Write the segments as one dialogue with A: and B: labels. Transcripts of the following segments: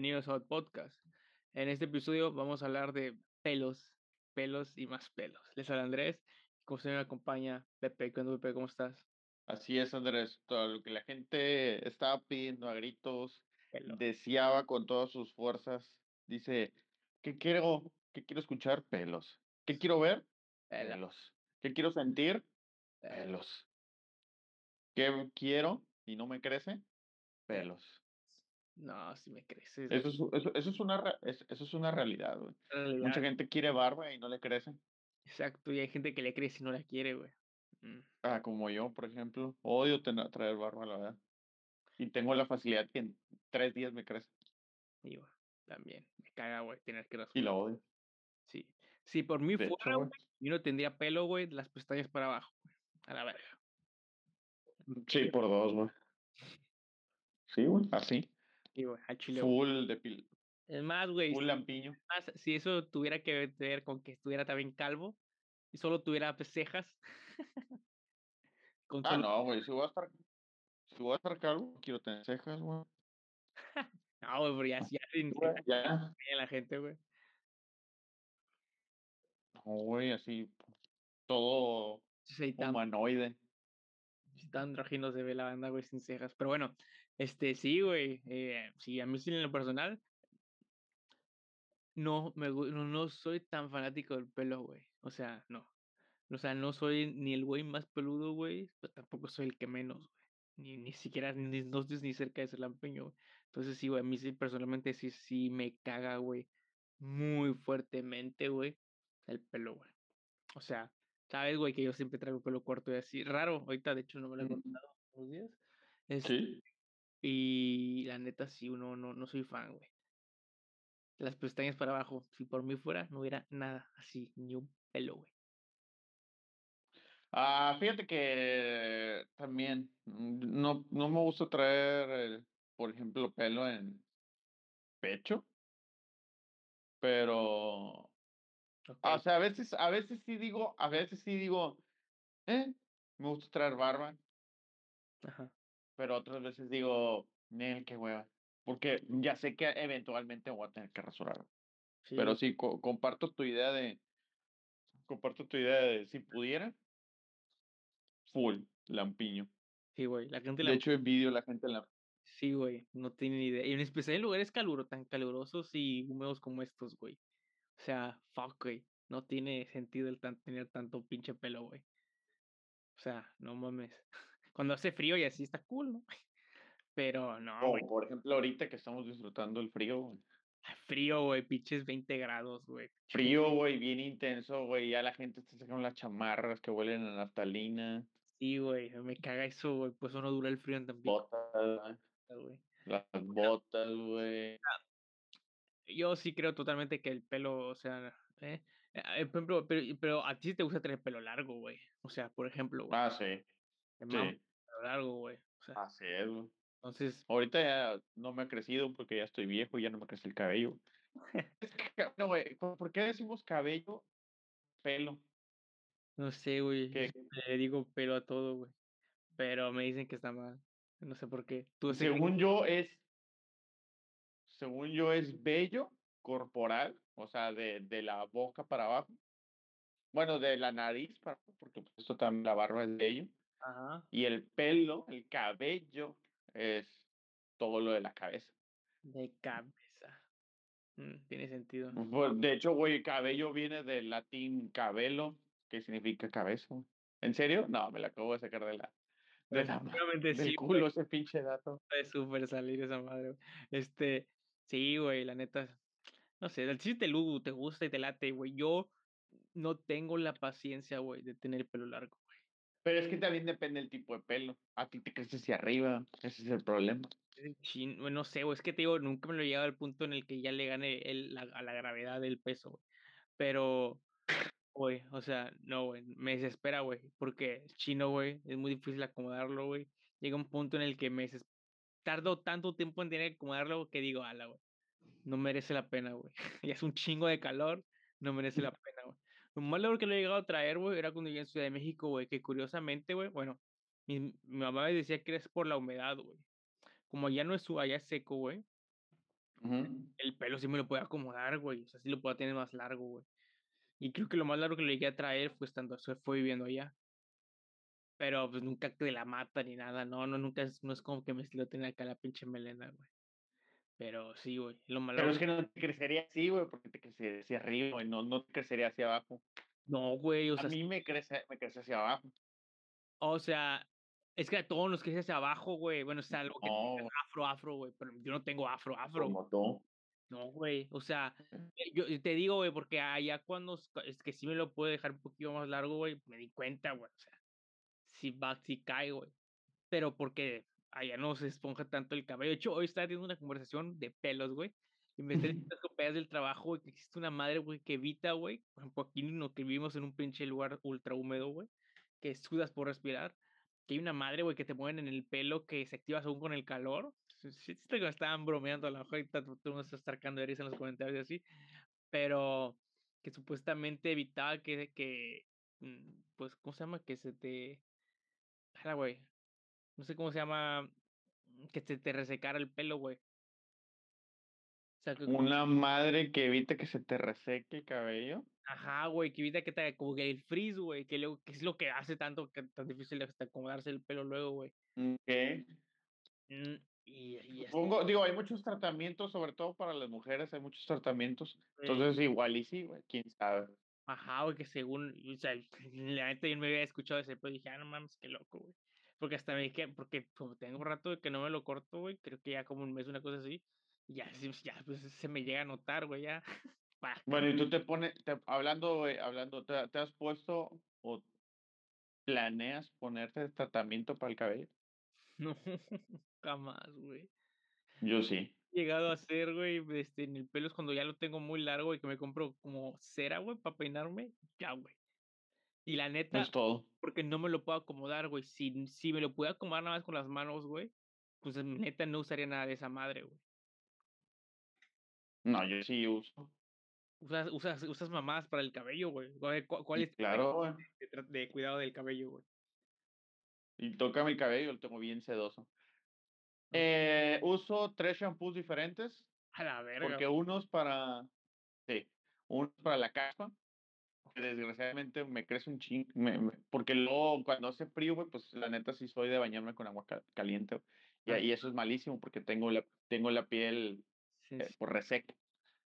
A: bienvenidos a Podcast. En este episodio vamos a hablar de pelos, pelos y más pelos. Les habla Andrés, como se me acompaña Pepe. ¿Qué onda, Pepe? ¿Cómo estás?
B: Así es, Andrés. Todo lo que la gente estaba pidiendo a gritos,
A: Pelo.
B: deseaba con todas sus fuerzas. Dice, ¿qué quiero? ¿Qué quiero escuchar? Pelos. ¿Qué quiero ver?
A: Pelo,
B: Pelos. ¿Qué quiero sentir?
A: pelo.
B: Pelos. ¿Qué quiero y no me crece? Pelos.
A: No, si me creces.
B: Eso es, eso, eso es, una, eso es una realidad, güey.
A: realidad.
B: Mucha gente quiere barba y no le crece.
A: Exacto, y hay gente que le cree si no la quiere, güey. Mm,
B: Ah, como yo, por ejemplo. Odio tener, traer barba, la verdad. Y tengo la facilidad que en tres días me crece.
A: digo, también. Me caga, güey, tener que
B: Y
A: rasurar.
B: la odio.
A: Sí. Si por mí
B: De hecho,
A: fuera,
B: güey.
A: güey, yo no tendría pelo, güey, las pestañas para abajo, güey. A la verga.
B: Sí, por dos, güey. Sí, güey, así.
A: Sí, güey, chile. güey.
B: Full de pil,
A: Es más, güey,
B: full lampiño.
A: más, si eso tuviera que ver con que estuviera también calvo y solo tuviera pues, cejas. con
B: Ah,
A: solo-
B: no, güey, si voy a estar, si voy a estar calvo, quiero tener cejas, güey.
A: No, güey, pero ya, ya sin
B: Güey,
A: cejas
B: Ya,
A: tiene la gente, güey.
B: no, güey, así, todo humanoide.
A: Andrógino se ve la banda, güey, sin cejas. Pero bueno, este, sí, güey. Eh, sí, a mí sí en lo personal. No, me, no, no soy tan fanático del pelo, güey. O sea, no. O sea, no soy ni el güey más peludo, güey, pero tampoco soy el que menos, güey. Ni, ni siquiera, ni, no estoy ni cerca de ser lampeño, güey. Entonces, sí, güey, a mí sí, personalmente, sí, sí me caga, güey, muy fuertemente, güey, el pelo, güey. O sea, sabes, güey, que yo siempre traigo pelo corto y así, raro. Ahorita, de hecho, no me lo he cortado unos días. Este,
B: Sí.
A: y la neta, sí, uno, no, no soy fan, güey. Las pestañas para abajo, si por mí fuera, no hubiera nada así, ni un pelo, güey.
B: Ah, fíjate que también mm, no, no me gusta traer, el, por ejemplo, pelo en pecho, pero, O sea, a veces, a veces sí digo, a veces sí digo, eh, me gusta traer barba,
A: ajá.
B: pero otras veces digo, Nel, qué hueva. Porque ya sé que eventualmente voy a tener que rasurar.
A: Sí,
B: Pero sí, co- comparto tu idea de, comparto tu idea de si pudiera, full, lampiño.
A: sí, güey. La gente
B: De
A: la
B: hecho, envidio la gente la...
A: Sí, güey, no tiene ni idea. Y en especial en lugares caluro, tan calurosos y húmedos como estos, güey. O sea, fuck, güey. No tiene sentido el tan, tener tanto pinche pelo, güey. O sea, no mames. Cuando hace frío y así está cool, ¿no? Pero no, güey.
B: O, por ejemplo, ahorita que estamos disfrutando el frío, güey.
A: Frío, güey, pinches 20 grados, güey.
B: Frío, güey, bien intenso, güey. Ya la gente está sacando las chamarras que huelen a naftalina,
A: Sí, güey, me caga eso, güey. Pues eso no dura el frío en Tampico,
B: botas,
A: güey.
B: las botas, güey.
A: Yo sí creo totalmente que el pelo, o sea, eh, eh, por ejemplo, pero, pero a ti sí te gusta tener pelo largo, güey. O sea, por ejemplo, güey.
B: Ah, sí, sí.
A: pelo largo, güey. O sea,
B: Así es, güey.
A: entonces,
B: Ahorita ya no me ha crecido porque ya estoy viejo y ya no me crece el cabello. No, güey, ¿por qué decimos cabello, pelo?
A: no sé, güey. Le digo pelo a todo, güey. Pero me dicen que está mal. No sé por qué. Tú sé que-
B: según yo es, según yo es vello corporal, o sea, de, de la boca para abajo. Bueno, de la nariz para abajo, porque pues, esto también la barba es vello.
A: Ajá.
B: Y el pelo, el cabello, es todo lo de la cabeza.
A: De cabeza. Mm, tiene sentido.
B: Pues, de hecho, güey, cabello viene del latín cabello, que significa cabeza. güey. ¿En serio? No, me la acabo de sacar de la, de la del
A: sí,
B: culo ese pinche dato.
A: de súper salir esa madre. Este, sí, güey, la neta. No sé, el chiste te gusta y te late, güey. Yo no tengo la paciencia, güey, de tener pelo largo, güey.
B: Pero es que también depende del tipo de pelo. A ti te crece hacia arriba, ese es el problema.
A: Güey, no sé, güey, es que te digo, nunca me lo he llegado al punto en el que ya le gane el, la, a la gravedad del peso, güey. Pero, güey, o sea, no, güey, me desespera, güey, porque el chino, güey, es muy difícil acomodarlo, güey. Llega un punto en el que me tardo tanto tiempo en tener que acomodarlo que digo, ala, güey, no merece la pena, güey. ya es un chingo de calor, no merece la pena, güey. Lo más lejos que lo he llegado a traer, güey, era cuando vivía en Ciudad de México, güey, que curiosamente, güey, bueno, mi, mi mamá me decía que es por la humedad, güey. Como allá no es, su- allá es seco, güey. El pelo sí me lo puedo acomodar, güey, o sea, sí lo puedo tener más largo, güey. Y creo que lo más largo que le llegué a traer fue estando fue viviendo allá. Pero, pues, nunca que la mata ni nada, no, no, nunca es no es como que me estilo tener acá la pinche melena, güey. Pero sí, güey, lo malo
B: Pero es que no te crecería así, güey, porque te crecería hacia arriba, güey, no no te crecería hacia abajo.
A: no, güey, o
B: A mí me crece me crece hacia abajo.
A: o sea, es que a todos nos crece hacia abajo, güey. Bueno, o sea, algo que
B: No,
A: afro, afro, güey, pero yo no tengo afro, afro.
B: como tú.
A: No, güey, o sea, eh, yo yo te digo, güey, porque allá cuando es que sí me lo puedo dejar un poquito más largo, güey, me di cuenta, güey, o sea, sí va sí cae, güey, pero porque allá no se esponja tanto el cabello. De hecho, hoy estaba teniendo una conversación de pelos, güey, y me están diciendo compañeras del trabajo, güey, que existe una madre, güey, que evita, güey, por ejemplo, aquí no que vivimos en un pinche lugar ultra húmedo, güey, que sudas por respirar, que hay una madre, güey, que te mueven en el pelo que se activa según con el calor. Sí, que me estaban bromeando, a lo mejor tú me estás sacando de risa en los comentarios y así, pero que supuestamente evitaba que que, mm, pues, ¿cómo se llama? Que se te güey, no sé cómo se llama, mm, que se te resecara el pelo, güey. O sea, que
B: Una madre que evite que se te reseque el cabello.
A: ajá, güey, que evita que te como que el frizz, güey, que luego que es lo que hace tanto que tan difícil hasta acomodarse el pelo luego, güey.
B: Okey.
A: Mm, y
B: Supongo, digo, hay muchos tratamientos, sobre todo para las mujeres, hay muchos tratamientos. Entonces, igual y sí, güey, quién sabe.
A: Ajá, güey, que según, o sea, la neta yo me había escuchado ese, pero dije, ah, no mames, qué loco, güey. Porque hasta me dije, porque como tengo un rato de que no me lo corto, güey, creo que ya como un mes, una cosa así, y ya, sí, ya, pues se me llega a notar, güey, ya.
B: Bueno, y tú te pones, te hablando, güey, hablando, ¿te te has puesto o planeas ponerte tratamiento para el cabello?
A: No, jamás, güey.
B: Yo sí,
A: llegado a hacer, güey, este, en el pelo es cuando ya lo tengo muy largo y que me compro como cera, güey, para peinarme, ya, güey. Y la neta,
B: es todo.
A: porque no me lo puedo acomodar, güey. Si, si me lo pudiera acomodar nada más con las manos, güey, pues neta no usaría nada de esa madre, güey.
B: No, yo sí uso.
A: Usas usas usas mamadas para el cabello, güey. A ver, ¿cuál cuál es tu
B: claro,
A: técnica de cuidado del cabello, güey?
B: Y tócame el cabello, lo tengo bien sedoso. Eh, uso 3 shampoos diferentes,
A: A la verga,
B: porque
A: güey.
B: uno es para sí, uno es para la caspa, que desgraciadamente me crece un chin me me porque luego cuando hace frío, güey, pues, la neta sí soy de bañarme con agua ca caliente, y ahí eso es malísimo, porque tengo la tengo la piel,
A: sí,
B: eh,
A: sí.
B: pues, reseca.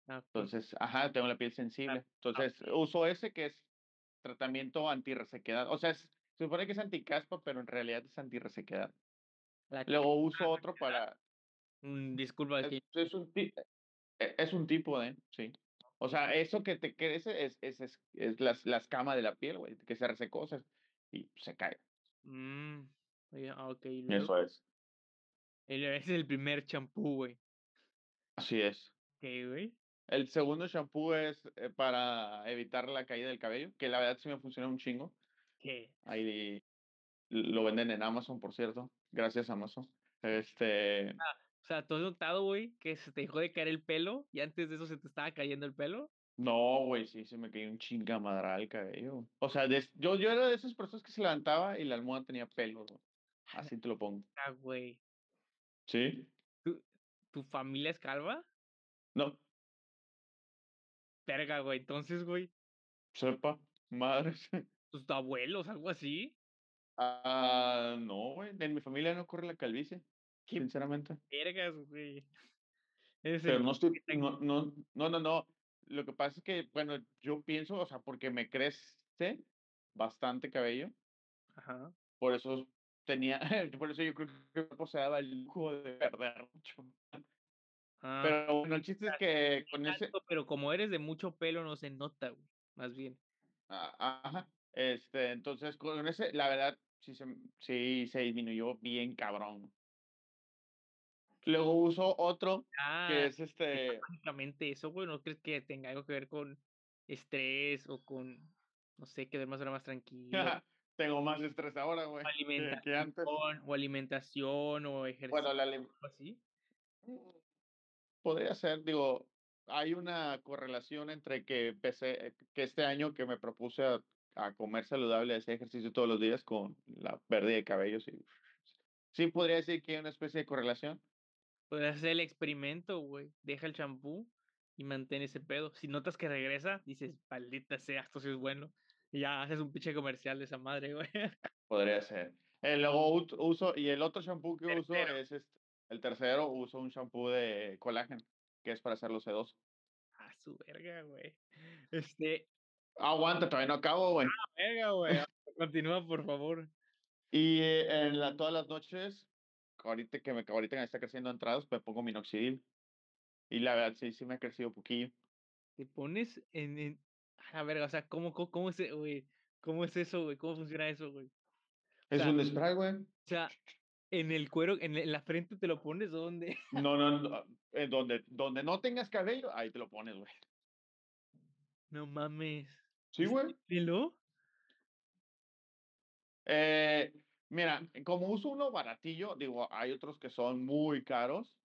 A: Ah, okey.
B: Entonces ajá, tengo la piel
A: Ah,
B: sensible.
A: ah,
B: Entonces, uso ese que es tratamiento antirresequedad, o sea, es se supone que es anticaspa, pero en realidad es antirresequedad.
A: La
B: Luego uso otro para
A: mm, disculpa, es
B: es
A: que
B: es un e es un tipo de sí. O sea, eso que te crece es es es es la la escama de la piel, güey, que se sea, y se cae.
A: mm, ah.
B: Eso es.
A: El es el primer champú, güey.
B: Así es.
A: ¿Qué, güey?
B: El segundo champú es, eh, para evitar la caída del cabello, que la verdad sí me funciona un chingo.
A: ¿Qué?
B: Ahí lo venden en Amazon, por cierto. Gracias, Amazon. Este,
A: O sea, ¿tú has notado, güey, que se te dejó de caer el pelo y antes de eso se te estaba cayendo el pelo?
B: no, güey, sí se me cayó un chingamadral el cabello. O sea, yo yo era de esas personas que se levantaba y la almohada tenía pelos, güey. Así te lo pongo.
A: verga, güey.
B: ¿Sí?
A: ¿Tu tu familia es calva?
B: No,
A: Verga, güey, entonces, güey,
B: sepa, madres.
A: ¿tus abuelos, algo así?
B: Ah, no, güey, en mi familia no corre la calvicie,
A: Qué
B: sinceramente.
A: vergas, güey.
B: Pero no estoy no no no no no. Lo que pasa es que, bueno, yo pienso, o sea, porque me crece bastante cabello,
A: ajá.
B: por eso tenía por eso yo creo que mi cuerpo se daba el lujo de perder mucho.
A: Ah,
B: Pero bueno, el chiste es que con ese
A: pero como eres de mucho pelo, no se nota, güey, más bien.
B: a ajá, este, entonces con ese, la verdad, sí se sí se disminuyó bien cabrón. Luego uso otro que
A: Ah,
B: es, este
A: básicamente eso, güey, ¿no crees que tenga algo que ver con estrés o con, no sé, que más hora más tranquilo?
B: tengo más estrés ahora, güey, que que antes.
A: alimentación, o alimentación, o ejercicio,
B: Bueno, la
A: algo así.
B: Podría ser, digo, hay una correlación entre que eh, que este año que me propuse a, a comer saludable, hacer ejercicio todos los días con la pérdida de cabello, sí. Sí podría decir que hay una especie de correlación,
A: Puedes hacer el experimento, güey. Deja el champú y mantén ese pedo. Si notas que regresa, dices: "Maldita sea, esto sí es bueno". Y ya haces un pinche comercial de esa madre, güey.
B: Podría ser. Eh, luego uso y el otro champú que uso
A: Tercero.
B: es, este, el tercero, uso un champú de colágeno, que es para hacerlo sedoso.
A: A su verga, güey. Este,
B: Aguanta, todavía no acabo, güey.
A: verga, güey. Continúa, por favor.
B: Y, eh, en la todas las noches, ahorita que me ahorita que me está creciendo entradas, me pongo minoxidil. Y la verdad, sí, sí me ha crecido poquillo.
A: Te pones en en a la verga, o sea, ¿cómo có cómo es, güey? ¿Cómo es eso, güey? ¿Cómo funciona eso, güey? O
B: Es un spray, güey.
A: o sea, ¿en el cuero, en la frente te lo pones dónde?
B: No, no, no, en donde donde no tengas cabello, ahí te lo pones, güey.
A: No mames.
B: Sí,
A: ¿Es
B: güey.
A: pelo?
B: Eh, mira, como uso uno baratillo, digo, hay otros que son muy caros.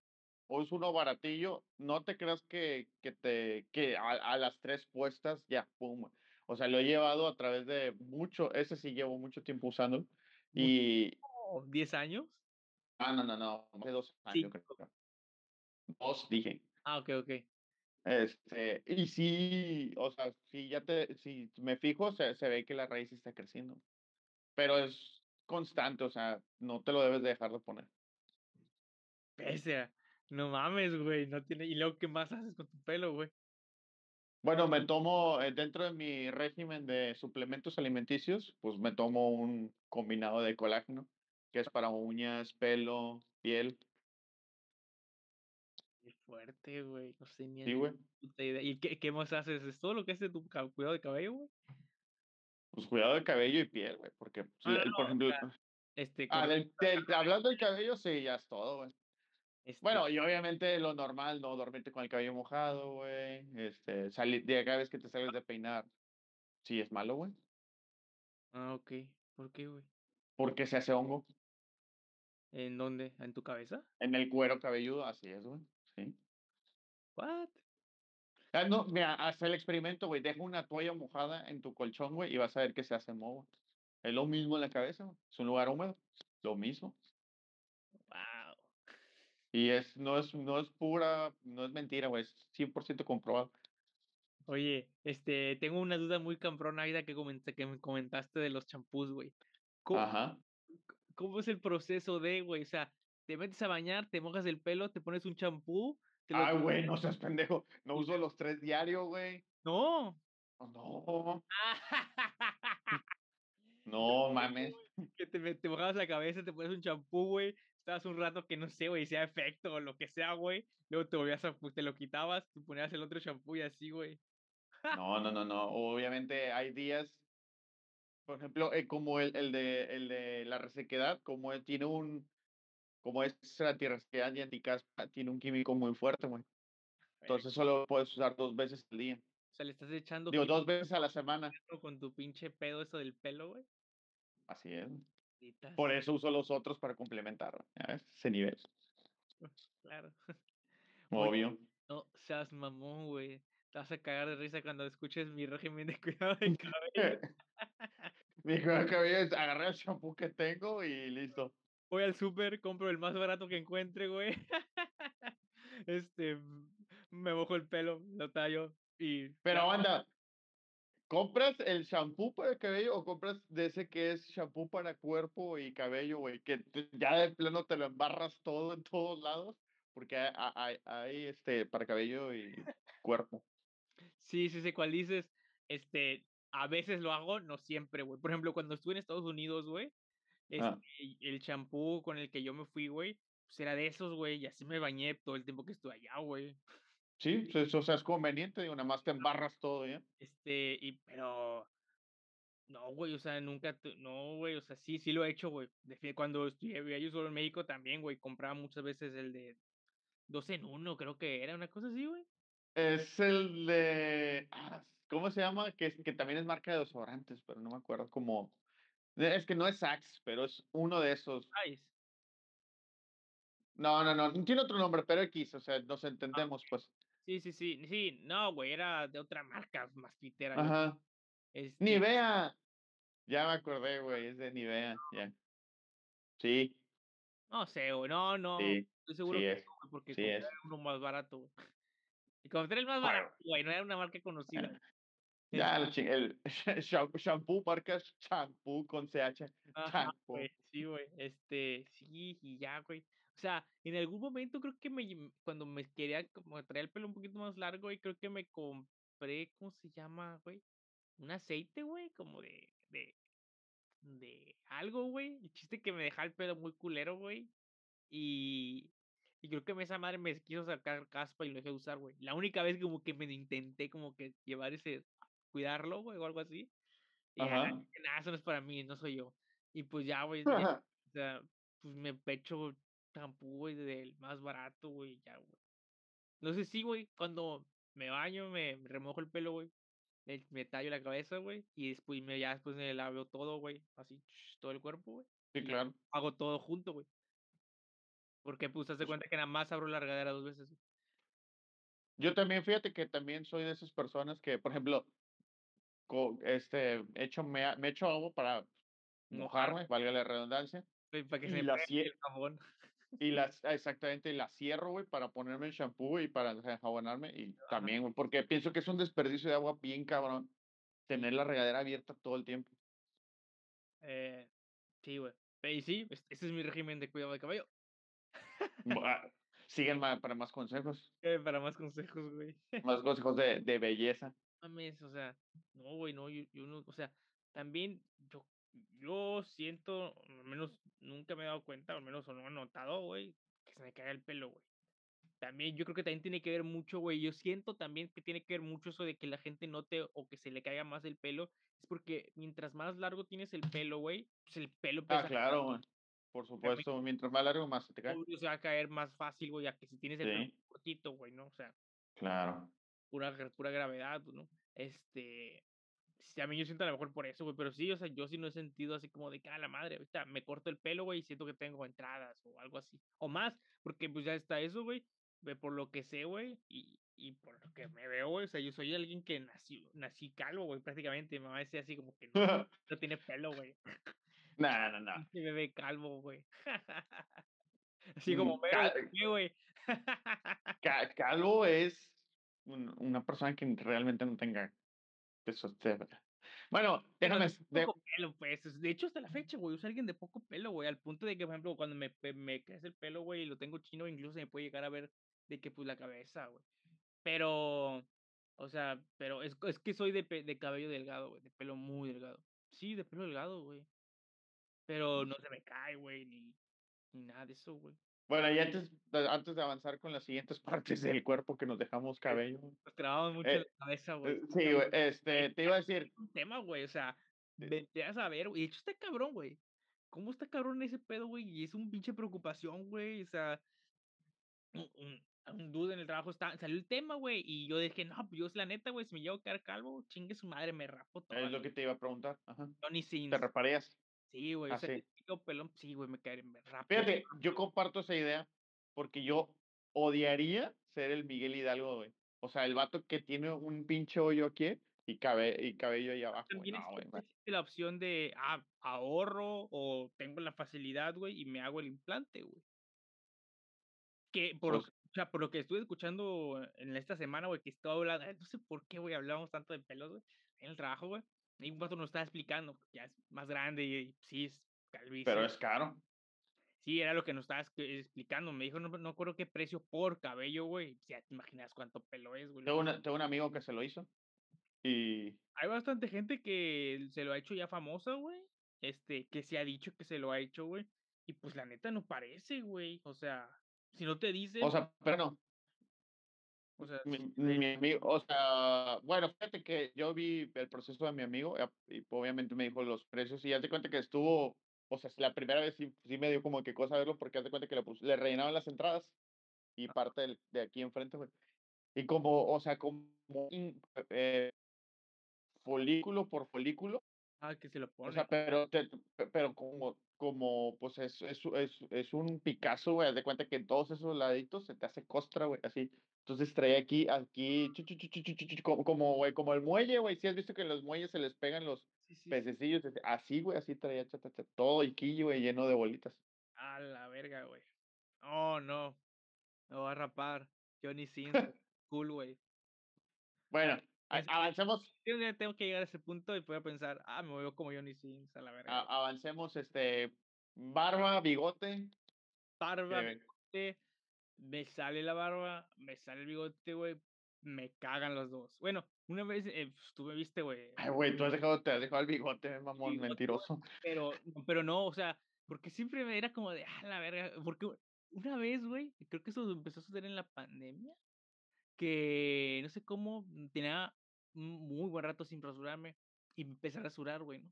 B: Uso uno baratillo, no te creas que que te que a a las 3 puestas ya, pum. O sea, lo he llevado a través de mucho ese sí llevo mucho tiempo
A: ¿Mucho
B: y
A: tiempo? ¿10 años?
B: ah, no, no, no, más de 2 años,
A: 5.
B: creo. 2 dije.
A: Ah, okey, okey.
B: Este, y sí, o sea, sí ya te si me fijo, se se ve que la raíz está creciendo, pero es constante, o sea, no te lo debes de dejar de poner.
A: Pese a no mames, güey, no tiene ¿y luego qué más haces con tu pelo, güey?
B: Bueno, me tomo, eh, dentro de mi régimen de suplementos alimenticios, pues, me tomo un combinado de colágeno, que es para uñas, pelo, piel.
A: Fuerte, güey, no
B: Sí,
A: ni puta idea. ¿Y qué qué más haces? ¿Es todo lo que haces tu ca cuidado de cabello, güey?
B: Pues, cuidado de cabello y piel, güey, porque, pues, el
A: no,
B: por ejemplo
A: este,
B: ah,
A: respecto
B: del del hablando del cabello, sí, ya es todo, güey.
A: Este
B: Bueno, y obviamente lo normal, no dormirte con el cabello mojado, güey, este, salir de cada vez que te sales de peinar, sí es malo, güey.
A: Ah, okey, ¿por qué, güey?
B: Porque se hace hongo.
A: ¿En dónde? ¿En tu cabeza?
B: En el cuero cabelludo, así es, güey, sí.
A: ¿What?
B: Ah, no, mira, haz el experimento, güey, deja una toalla mojada en tu colchón, güey, y vas a ver que se hace moho. Es lo mismo en la cabeza, güey, es un lugar húmedo, lo mismo.
A: Guau.
B: Y es no es no es pura no es mentira, güey, es 100% comprobado.
A: Oye, este, tengo una duda muy cabrona ahorita que comenté que me comentaste de los champús, güey. ¿Co
B: Ajá.
A: cómo es el proceso de, güey? O sea, te metes a bañar, te mojas el pelo, te pones un champú,
B: Ay, güey, no seas pendejo, no uso los 3 diario, güey.
A: ¡No!
B: Oh, no. No mames.
A: Que te te mojabas la cabeza, te pones un champú, güey, estabas un rato que no sé, güey, hacía efecto o lo que sea, güey, luego te volvías a te lo quitabas, te ponías el otro champú y así, güey.
B: No, no, no, no, obviamente hay días por ejemplo, eh, como el el de el de la resequedad, como él tiene un como es antirresequedad y anticaspa, tiene un químico muy fuerte, güey. Entonces, solo lo puedes usar 2 veces al día.
A: O sea, le estás echando
B: Digo, 2 veces a la semana.
A: con tu pinche pedo eso del pelo, güey.
B: Así es. Por eso uso los otros para complementar, ¿ya ves? Ese nivel.
A: Claro. Oye,
B: Obvio.
A: no seas mamón, güey. Te vas a cagar de risa cuando escuches mi régimen de cuidado de cabello.
B: Mi cuidado de cabello es agarrar el champú que tengo y listo.
A: Voy al súper, compro el más barato que encuentre, güey. Este, me mojo el pelo, lo tallo y
B: Pero aguanta, ¿compras el champú para el cabello o compras de ese que es champú para cuerpo y cabello, güey? Que te ya de plano te lo embarras todo en todos lados, porque ha ha hay hay, este, para cabello y cuerpo.
A: Sí, sí sé cuál dices. Este, a veces lo hago, no siempre, güey. Por ejemplo, cuando estuve en Estados Unidos, güey, este,
B: Ah.
A: el champú con el que yo me fui, güey, pues era de esos, güey, y así me bañé todo el tiempo que estuve allá, güey.
B: Sí, pues, o sea, es conveniente, digo, nada más te embarras todo, ¿ya?
A: Este, y pero no, güey, o sea, nunca no, güey, o sea, sí, sí lo he hecho, güey. Cuando estudié vivía yo solo en México también, güey, compraba muchas veces el de 2 en 1, creo que era, una cosa así, güey.
B: Es el de, ah, ¿cómo se llama? Que que también es marca de desodorantes, pero no me acuerdo cómo. Es que no es Axe, pero es uno de esos.
A: Ice.
B: No, no, no, tiene otro nombre, pero equis, o sea, nos
A: Ah,
B: entendemos, pues.
A: Sí, sí, sí, sí, no, güey, era de otra marca más pitera,
B: Ajá.
A: este
B: Nivea. Ya me acordé, güey, es de Nivea, ya. Sí.
A: No sé, güey, no, no,
B: Sí,
A: estoy seguro
B: sí
A: que
B: es,
A: no, güey, porque
B: sí
A: compré
B: es.
A: uno más barato, güey. Y compré el más barato, güey, no era una marca conocida.
B: Ya chin el sham shampoo, marca champú con CH,
A: ajá,
B: champú.
A: sí, güey, este, sí, y ya, güey. O sea, en algún momento creo que me cuando me quería como traer el pelo un poquito más largo, güey, creo que me compré, ¿cómo se llama, güey? Un aceite, güey, como de de de algo, güey. El chiste que me dejaba el pelo muy culero, güey. Y y creo que esa madre me quiso sacar caspa y lo dejé de usar, güey. La única vez como que me intenté como que llevar ese cuidarlo, güey, o algo así. Y ya "No, eso no es para mí, no soy yo". Y pues ya, güey, o sea, pues me echo champú, güey, del más barato, güey, ya, güey. Entonces sí, güey, cuando me baño, me remojo el pelo, güey, me tallo la cabeza, güey, y después me ya después me lavo todo, güey, así, todo el cuerpo, güey,
B: Sí, claro.
A: hago todo junto, güey. Porque, pues, haz de
B: Pues
A: cuenta que nada más abro la regadera 2 veces.
B: Yo también, fíjate que también soy de esas personas que, por ejemplo, este, echo me me echo agua para
A: Mojarme,
B: valga la redundancia,
A: güey, para que se
B: y la
A: el jabón.
B: y las exactamente, y la cierro, güey, para ponerme el champú y para enjabonarme, y
A: Ajá,
B: también, güey, porque pienso que es un desperdicio de agua bien cabrón tener la regadera abierta todo el tiempo.
A: eh, sí, güey. Y sí, es ese es mi régimen de cuidado de cabello.
B: Ah, síganme para más consejos,
A: Eh, para más consejos, güey.
B: más consejos de de belleza.
A: Mames, o sea, no, güey, no, yo yo no, o sea, también yo yo siento, al menos nunca me he dado cuenta, al menos o no he notado, güey, que se me cae el pelo, güey. También yo creo que también tiene que ver mucho, güey, yo siento también que tiene que ver mucho eso de que la gente note o que se le caiga más el pelo, es porque mientras más largo tienes el pelo, güey, pues el pelo
B: Ah,
A: pesa
B: claro, güey. Por supuesto, mientras más largo, más se te cae.
A: se va a caer más fácil, güey, a que si tienes el pelo cortito, güey, ¿no? O sea,
B: claro.
A: Pura pura gravedad, pues, ¿no? Este, a mí yo siento a lo mejor por eso, güey, pero sí, o sea, yo sí no he sentido así como de que, a la madre, ahorita me corto el pelo, güey, y siento que tengo entradas o algo así, o más, porque, pues, ya está eso, güey, ve por lo que sé, güey, y y por lo que me veo, güey, o sea, yo soy alguien que nació nací calvo, güey, prácticamente, mi mamá decía así como que: "No, no tiene pelo, güey".
B: No, no, no.
A: Pinche bebé calvo, güey. Así como
B: Mm,
A: güey.
B: ca calvo es un una persona que realmente no tenga eso bueno,
A: Bueno,
B: déjame
A: de
B: s de
A: poco pelo, pues, es de hecho, hasta la fecha, güey, soy alguien de poco pelo, güey, al punto de que, por ejemplo, cuando me me crece el pelo, güey, y lo tengo chino, incluso se me puede llegar a ver de que, pues, la cabeza, güey. Pero, o sea, pero es es que soy de de cabello delgado, güey, de pelo muy delgado. Sí, de pelo delgado, güey, pero no se me cae, güey, ni ni nada de eso, güey.
B: Bueno, y antes antes de avanzar con las siguientes partes del cuerpo que nos dejamos
A: Eh,
B: cabello,
A: nos clavamos mucho
B: eh
A: la cabeza, güey.
B: eh, sí, güey, este, te iba a decir,
A: es un tema, güey, o sea, vete a saber, güey, de hecho está cabrón, güey. ¿Cómo está cabrón ese pedo, güey? Y es un pinche preocupación, güey, o sea, un un un dude en el trabajo está salió el tema, güey, y yo dije: "No, pues yo es la neta, güey, si me llego a quedar calvo, chingue su madre, me rapo
B: es
A: toda".
B: lo que te iba a preguntar, ajá,
A: Johnny
B: ¿te
A: Sins. Sí, güey, o
B: Ah,
A: sea, yo
B: sí.
A: si quedo pelón, sí, güey, me caeré, me rapo.
B: Fíjate, yo comparto esa idea, porque yo odiaría ser el Miguel Hidalgo, güey. O sea, el vato que tiene un pinche hoyo aquí y cabe y cabello ahí abajo.
A: También
B: No,
A: existe la opción de, ah, ahorro o tengo la facilidad, güey, y me hago el implante, güey. Que por lo
B: pues
A: que o sea, por lo que estuve escuchando en esta semana, güey, que estaba hablando, no sé por qué, güey, hablamos tanto de pelos, güey, en el trabajo, güey, y un vato nos estaba explicando, ya es más grande y sí, es
B: pero
A: calvicie.
B: es caro.
A: Sí, era lo que nos estaba ex explicando, me dijo, no no acuerdo qué precio por cabello, güey, pues ya te imaginas cuánto pelo es, güey,
B: Tengo una tengo un amigo que se lo hizo y
A: Hay bastante gente que se lo ha hecho ya famosa, güey, este, que se ha dicho que se lo ha hecho, güey, y pues la neta no parece, güey, o sea, si no te
B: o
A: dicen,
B: sea, pero no,
A: o sea,
B: mi mi amigo, o sea, bueno, fíjate que yo vi el proceso de mi amigo, ah, y obviamente me dijo los precios, y haz de cuenta que estuvo, o sea, la primera vez sí sí me dio como que cosa verlo, porque haz de cuenta que le pus le rellenaban las entradas y parte del de aquí enfrente, güey. Y como, o sea, como eh, folículo por folículo,
A: Ah, que se lo
B: o
A: pone.
B: sea, pero te pe pero como como, pues, es es es es un Picasso, güey, haz de cuenta que en todos esos laditos se te hace costra, güey, así. Entonces, traía aquí aquí, chu, chu, chu, como güey, como el muelle, güey, ¿sí has visto que en los muelles se les pegan los
A: Sí, sí,
B: pececillos? Así, güey, así traía, cha, cha, cha, todo el quillo, güey, lleno de bolitas.
A: A la verga, güey. Oh, no. Me voy a rapar. Johnny Sins, cool, güey.
B: Bueno, avancemos,
A: tengo que llegar a ese punto y a pensar, ah, me veo como Johnny Sins, a la verga.
B: a- avancemos, este, barba, bigote.
A: barba,
B: que-
A: bigote, me sale la barba, me sale el bigote, güey. Me cagan los dos. Bueno, una vez eh, pues, tú me viste, güey.
B: Ay, güey, tú has dejado, te has dejado el bigote, mamón,
A: Bigote,
B: mentiroso.
A: Pero, pero no, o sea, porque siempre me era como de, ah, la verga. Porque una vez, güey, creo que eso empezó a suceder en la pandemia, que no sé cómo, mm, tenía muy buen rato sin rasurarme y me empecé a rasurar, güey, ¿no?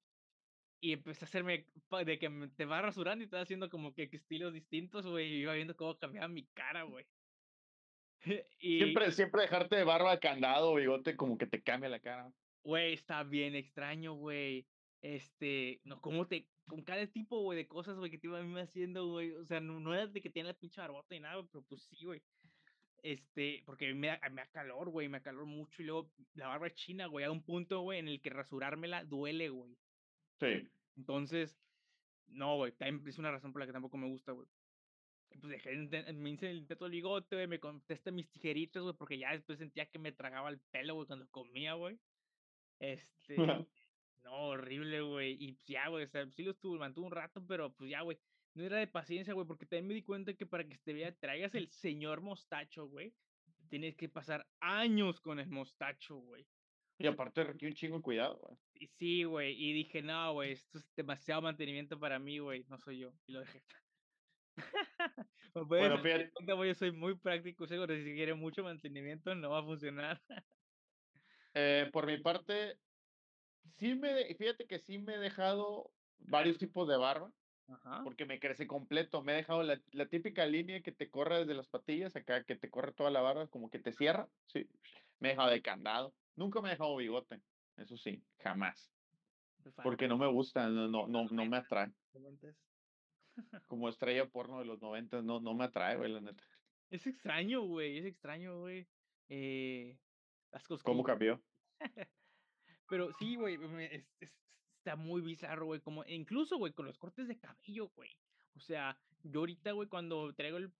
A: Y empecé a hacerme de que te vas rasurando y te vas haciendo como que estilos distintos, güey, y iba viendo cómo cambiaba mi cara, güey. Y,
B: Siempre, siempre dejarte de barba, candado, bigote, como que te cambia la cara.
A: güey, está bien extraño, güey. Este, no, cómo te, con cada tipo, güey, de cosas, güey, que te iban haciendo, güey. O sea, no, no era de que tenía la pinche barbota ni nada, güey, pero pues sí, güey. Este, porque me da, me da calor, güey, me da calor mucho y luego la barba es china, güey, a un punto, güey, en el que rasurármela duele, güey.
B: Sí.
A: Entonces, no, güey, es una razón por la que tampoco me gusta, güey. Pues dejé, me hice el intento del bigote, güey, me contesté mis tijeritas, güey, porque ya después sentía que me tragaba el pelo, güey, cuando comía, güey. Este, no, horrible, güey. Y pues ya, güey, o sea, sí lo estuvo, mantuvo un rato, pero pues ya, güey. No era de paciencia, güey, porque también me di cuenta que para que te vea, traigas el señor mostacho, güey, tienes que pasar años con el mostacho, güey.
B: Y aparte requiere un chingo de cuidado, güey.
A: Y sí, güey, y dije, no, güey, esto es demasiado mantenimiento para mí, güey, no soy yo. Y lo dejé.
B: Bueno,
A: cuenta, güey, yo soy muy práctico, seguro, si quiere mucho mantenimiento no va a funcionar.
B: eh, por mi parte, sí me, de- fíjate que sí me he dejado varios tipos de barba,
A: Ajá.
B: porque me crece completo. Me he dejado la, la típica línea que te corre desde las patillas, acá que te corre toda la barba, como que te cierra. Sí. Me he dejado de candado. Nunca me he dejado bigote, eso sí, jamás.
A: falta,
B: Porque no me gusta, no, no, no, no me atrae. Como estrella porno de los 90, no, no me atrae, güey, la neta.
A: Es extraño, güey, es extraño, güey. Eh, las
B: ¿Cómo cambió?
A: Pero sí, güey, es- es- está muy bizarro, güey. Como, incluso, güey, con los cortes de cabello, güey. O sea, yo ahorita, güey, cuando traigo el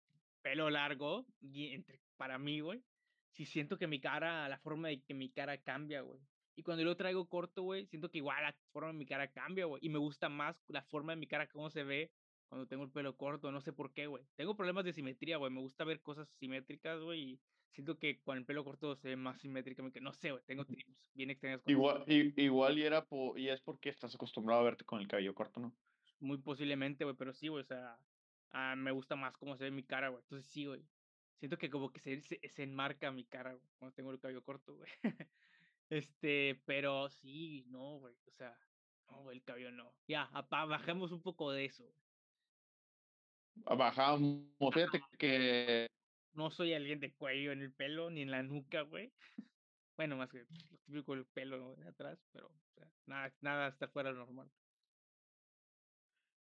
A: pelo largo, y para mí, güey, sí siento que mi cara, la forma de que mi cara cambia, güey. Y cuando yo lo traigo corto, güey, siento que igual la forma de mi cara cambia, güey. Y me gusta más la forma de mi cara, cómo se ve cuando tengo el pelo corto, no sé por qué, güey. Tengo problemas de simetría, güey. Me gusta ver cosas simétricas, güey. Y siento que con el pelo corto se ve más simétrica. No sé, güey. Tengo trips bien extrañas con.
B: Igual, i- igual y era po- y es porque estás acostumbrado a verte con el cabello corto, ¿no?
A: Muy posiblemente, güey, pero sí, güey, o sea, ah, me gusta más cómo se ve mi cara, güey. Entonces sí, güey. Siento que como que se, se, se enmarca mi cara, güey, cuando tengo el cabello corto, güey. Este, pero sí, no, güey, o sea, no, güey, el cabello no. Ya, apa- bajemos un poco de eso. güey.
B: Bajamos, fíjate que
A: No soy alguien de cuello en el pelo ni en la nuca, güey. Bueno, más que lo típico el pelo de atrás, pero o sea, nada, nada está fuera de lo normal.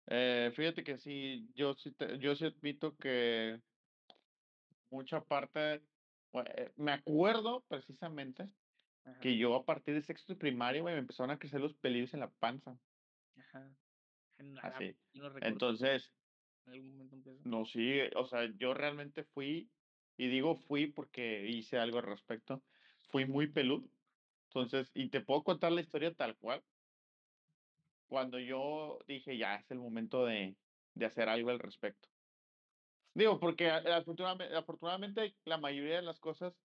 B: Eh, fíjate que sí, yo sí, te- yo sí admito que mucha parte, eh, me acuerdo precisamente
A: Ajá,
B: que yo a partir de sexto de primaria, güey, me empezaron a crecer los pelillos en la panza,
A: ajá. En la-
B: así.
A: no
B: Entonces,
A: en algún momento
B: no, sí, o sea, yo realmente fui, y digo fui porque hice algo al respecto, fui muy peludo. Entonces, y te puedo contar la historia tal cual. Cuando yo dije, ya es el momento de, de hacer algo al respecto. Digo, porque a- afortunadamente, afortunadamente la mayoría de las cosas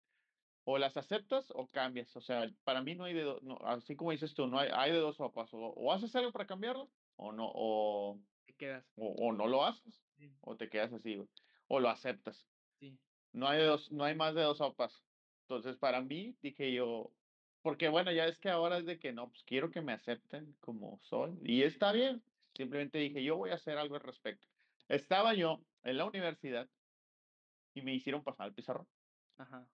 B: o las aceptas o cambias. O sea, para mí no hay de dos, no, así como dices tú, no hay, hay de dos sopas. O, o haces algo para cambiarlo o no, o,
A: Te quedas,
B: o, o no lo haces
A: sí,
B: o te quedas así, güey, o lo aceptas.
A: sí.
B: No hay dos, no hay más de dos sopas. Entonces, para mí, dije yo, porque bueno, ya es que ahora es de que no, pues quiero que me acepten como soy. Y está bien. Simplemente dije, yo voy a hacer algo al respecto. Estaba yo en la universidad y me hicieron pasar el pizarrón.
A: Ajá.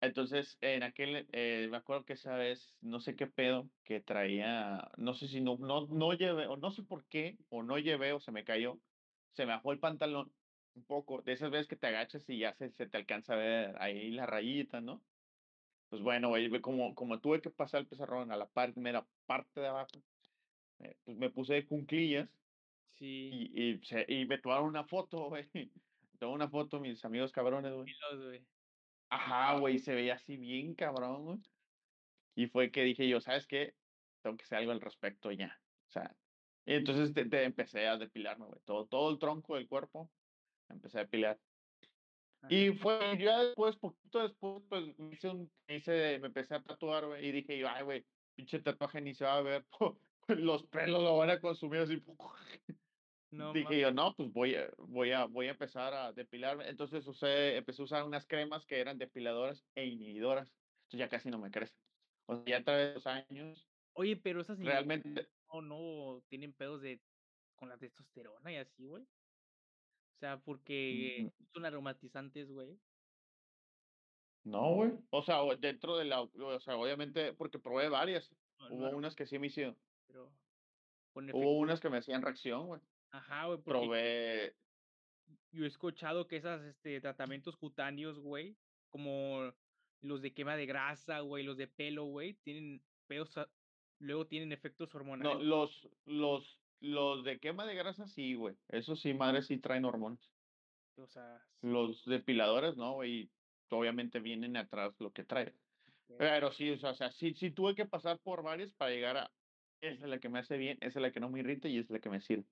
B: Entonces, en aquel, eh, me acuerdo que esa vez, no sé qué pedo, que traía, no sé si no, no, no llevé, o no sé por qué, o no llevé, o se me cayó, se me bajó el pantalón un poco, de esas veces que te agachas y ya se, se te alcanza a ver ahí la rayita, ¿no? Pues bueno, como, como tuve que pasar el pizarrón a la primera parte de abajo, eh, pues me puse de cunclillas
A: Sí.
B: Y y se y me tomaron una foto, güey. Tomó una foto mis amigos cabrones, güey. Ajá, güey, se veía así bien cabrón, güey. Y fue que dije yo: "¿Sabes qué? Tengo que hacer algo al respecto ya". O sea, y entonces te te empecé a depilarme, güey, todo todo el tronco del cuerpo, empecé a depilar.
A: Ajá.
B: Y fue ya después, poquito después, pues, me hice un hice me empecé a tatuar, güey, y dije yo: "Ay, güey, pinche tatuaje ni se va a ver, los pelos lo van a consumir así".
A: No
B: Dije yo: "No, pues voy a voy a voy a empezar a depilarme". Entonces usé empecé a usar unas cremas que eran depiladoras e inhibidoras, entonces ya casi no me crece. O sea, ya a través de los años,
A: Oye, pero esas
B: realmente
A: no no tienen pedos de con la testosterona y así, güey. O sea, porque
B: mm,
A: son aromatizantes, güey.
B: no, güey. O sea, dentro de la o sea, obviamente, porque probé varias.
A: No no
B: Hubo unas que sí me hicieron
A: pero
B: hubo unas que me hacían reacción, güey.
A: Ajá, güey, porque
B: Probé
A: yo he escuchado que esas, este, tratamientos cutáneos, güey, como los de quema de grasa, güey, los de pelo, güey, tienen pedos a luego tienen efectos
B: no,
A: hormonales,
B: los los los de quema de grasa sí, güey. Eso sí, madre, sí traen hormonas.
A: o sea, sí,
B: Los depiladores no, güey, obviamente vienen atrás lo que trae. Pero sí, o sea o sea, sí sí tuve que pasar por varias para llegar a esa es la que me hace bien, esa es la que no me irrita y esa es la que me sirve.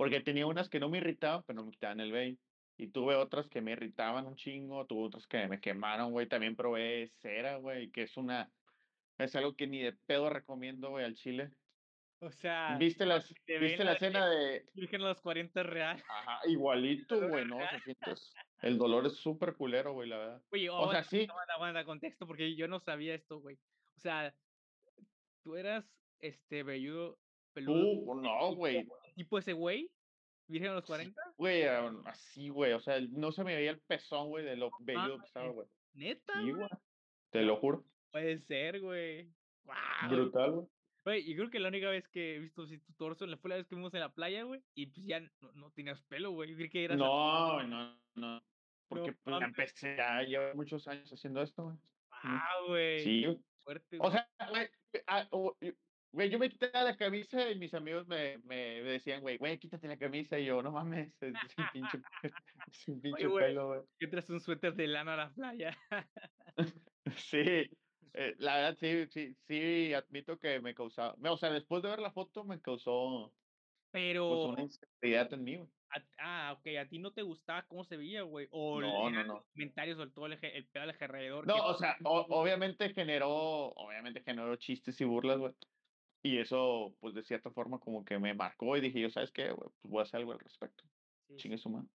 B: Porque tenía unas que no me irritaban, pero me quitaban el vello. Y tuve otras que me irritaban un chingo, tuve otras que me quemaron, güey. También probé cera, güey, que es una es algo que ni de pedo recomiendo, güey, al chile.
A: o sea,
B: ¿Viste las viste
A: la
B: la
A: de
B: escena de
A: Virgen a los 40 es real,
B: ajá, igualito, güey, no, el dolor es súper culero, güey, la verdad.
A: Oye,
B: O
A: aguanta,
B: sea, sí,
A: aguanta, aguanta, contexto, porque yo no sabía esto, güey. O sea, tú eras, este, velludo peludo,
B: tú no, güey.
A: tipo ese güey, ¿virgen a los
B: Sí,
A: 40?
B: güey, así, güey, o sea, no se me veía el pezón, güey, de lo velludo que estaba, güey.
A: ¿neta,
B: Sí,
A: güey?
B: güey, te
A: No
B: lo juro.
A: puede ser, güey. Guau.
B: Brutal, güey.
A: Güey, y creo que la única vez que he visto así tu torso fue la vez que fuimos en la playa, güey, y pues ya no no tenías pelo, güey, que eras
B: No, no, no,
A: no
B: porque, pues, ya empecé, ya llevo muchos años haciendo esto, güey.
A: Guau, güey,
B: Sí, güey.
A: fuerte,
B: O sea, güey, ah, güey, yo me quitaba la camisa y mis amigos me me decían: "Güey, güey, quítate la camisa", y yo: "No mames, es un pinche
A: Oye,
B: pinche pelo, güey".
A: que traes un suéter de lana a la playa.
B: Sí, eh, la verdad sí sí sí admito que me causaba no, o sea, después de ver la foto me causó, pues,
A: Pero
B: una inseguridad en mí, güey.
A: ah, okey, ¿a ti no te gustaba cómo se veía, güey? O
B: No, no,
A: eran los
B: no.
A: comentarios o todo el el pedo alrededor
B: No, o sea, o obviamente generó obviamente generó chistes y burlas, güey, y eso, pues, de cierta forma como que me marcó y dije yo: "¿Sabes qué, güey? Pues voy a hacer algo al respecto,
A: sí,
B: chingue su madre".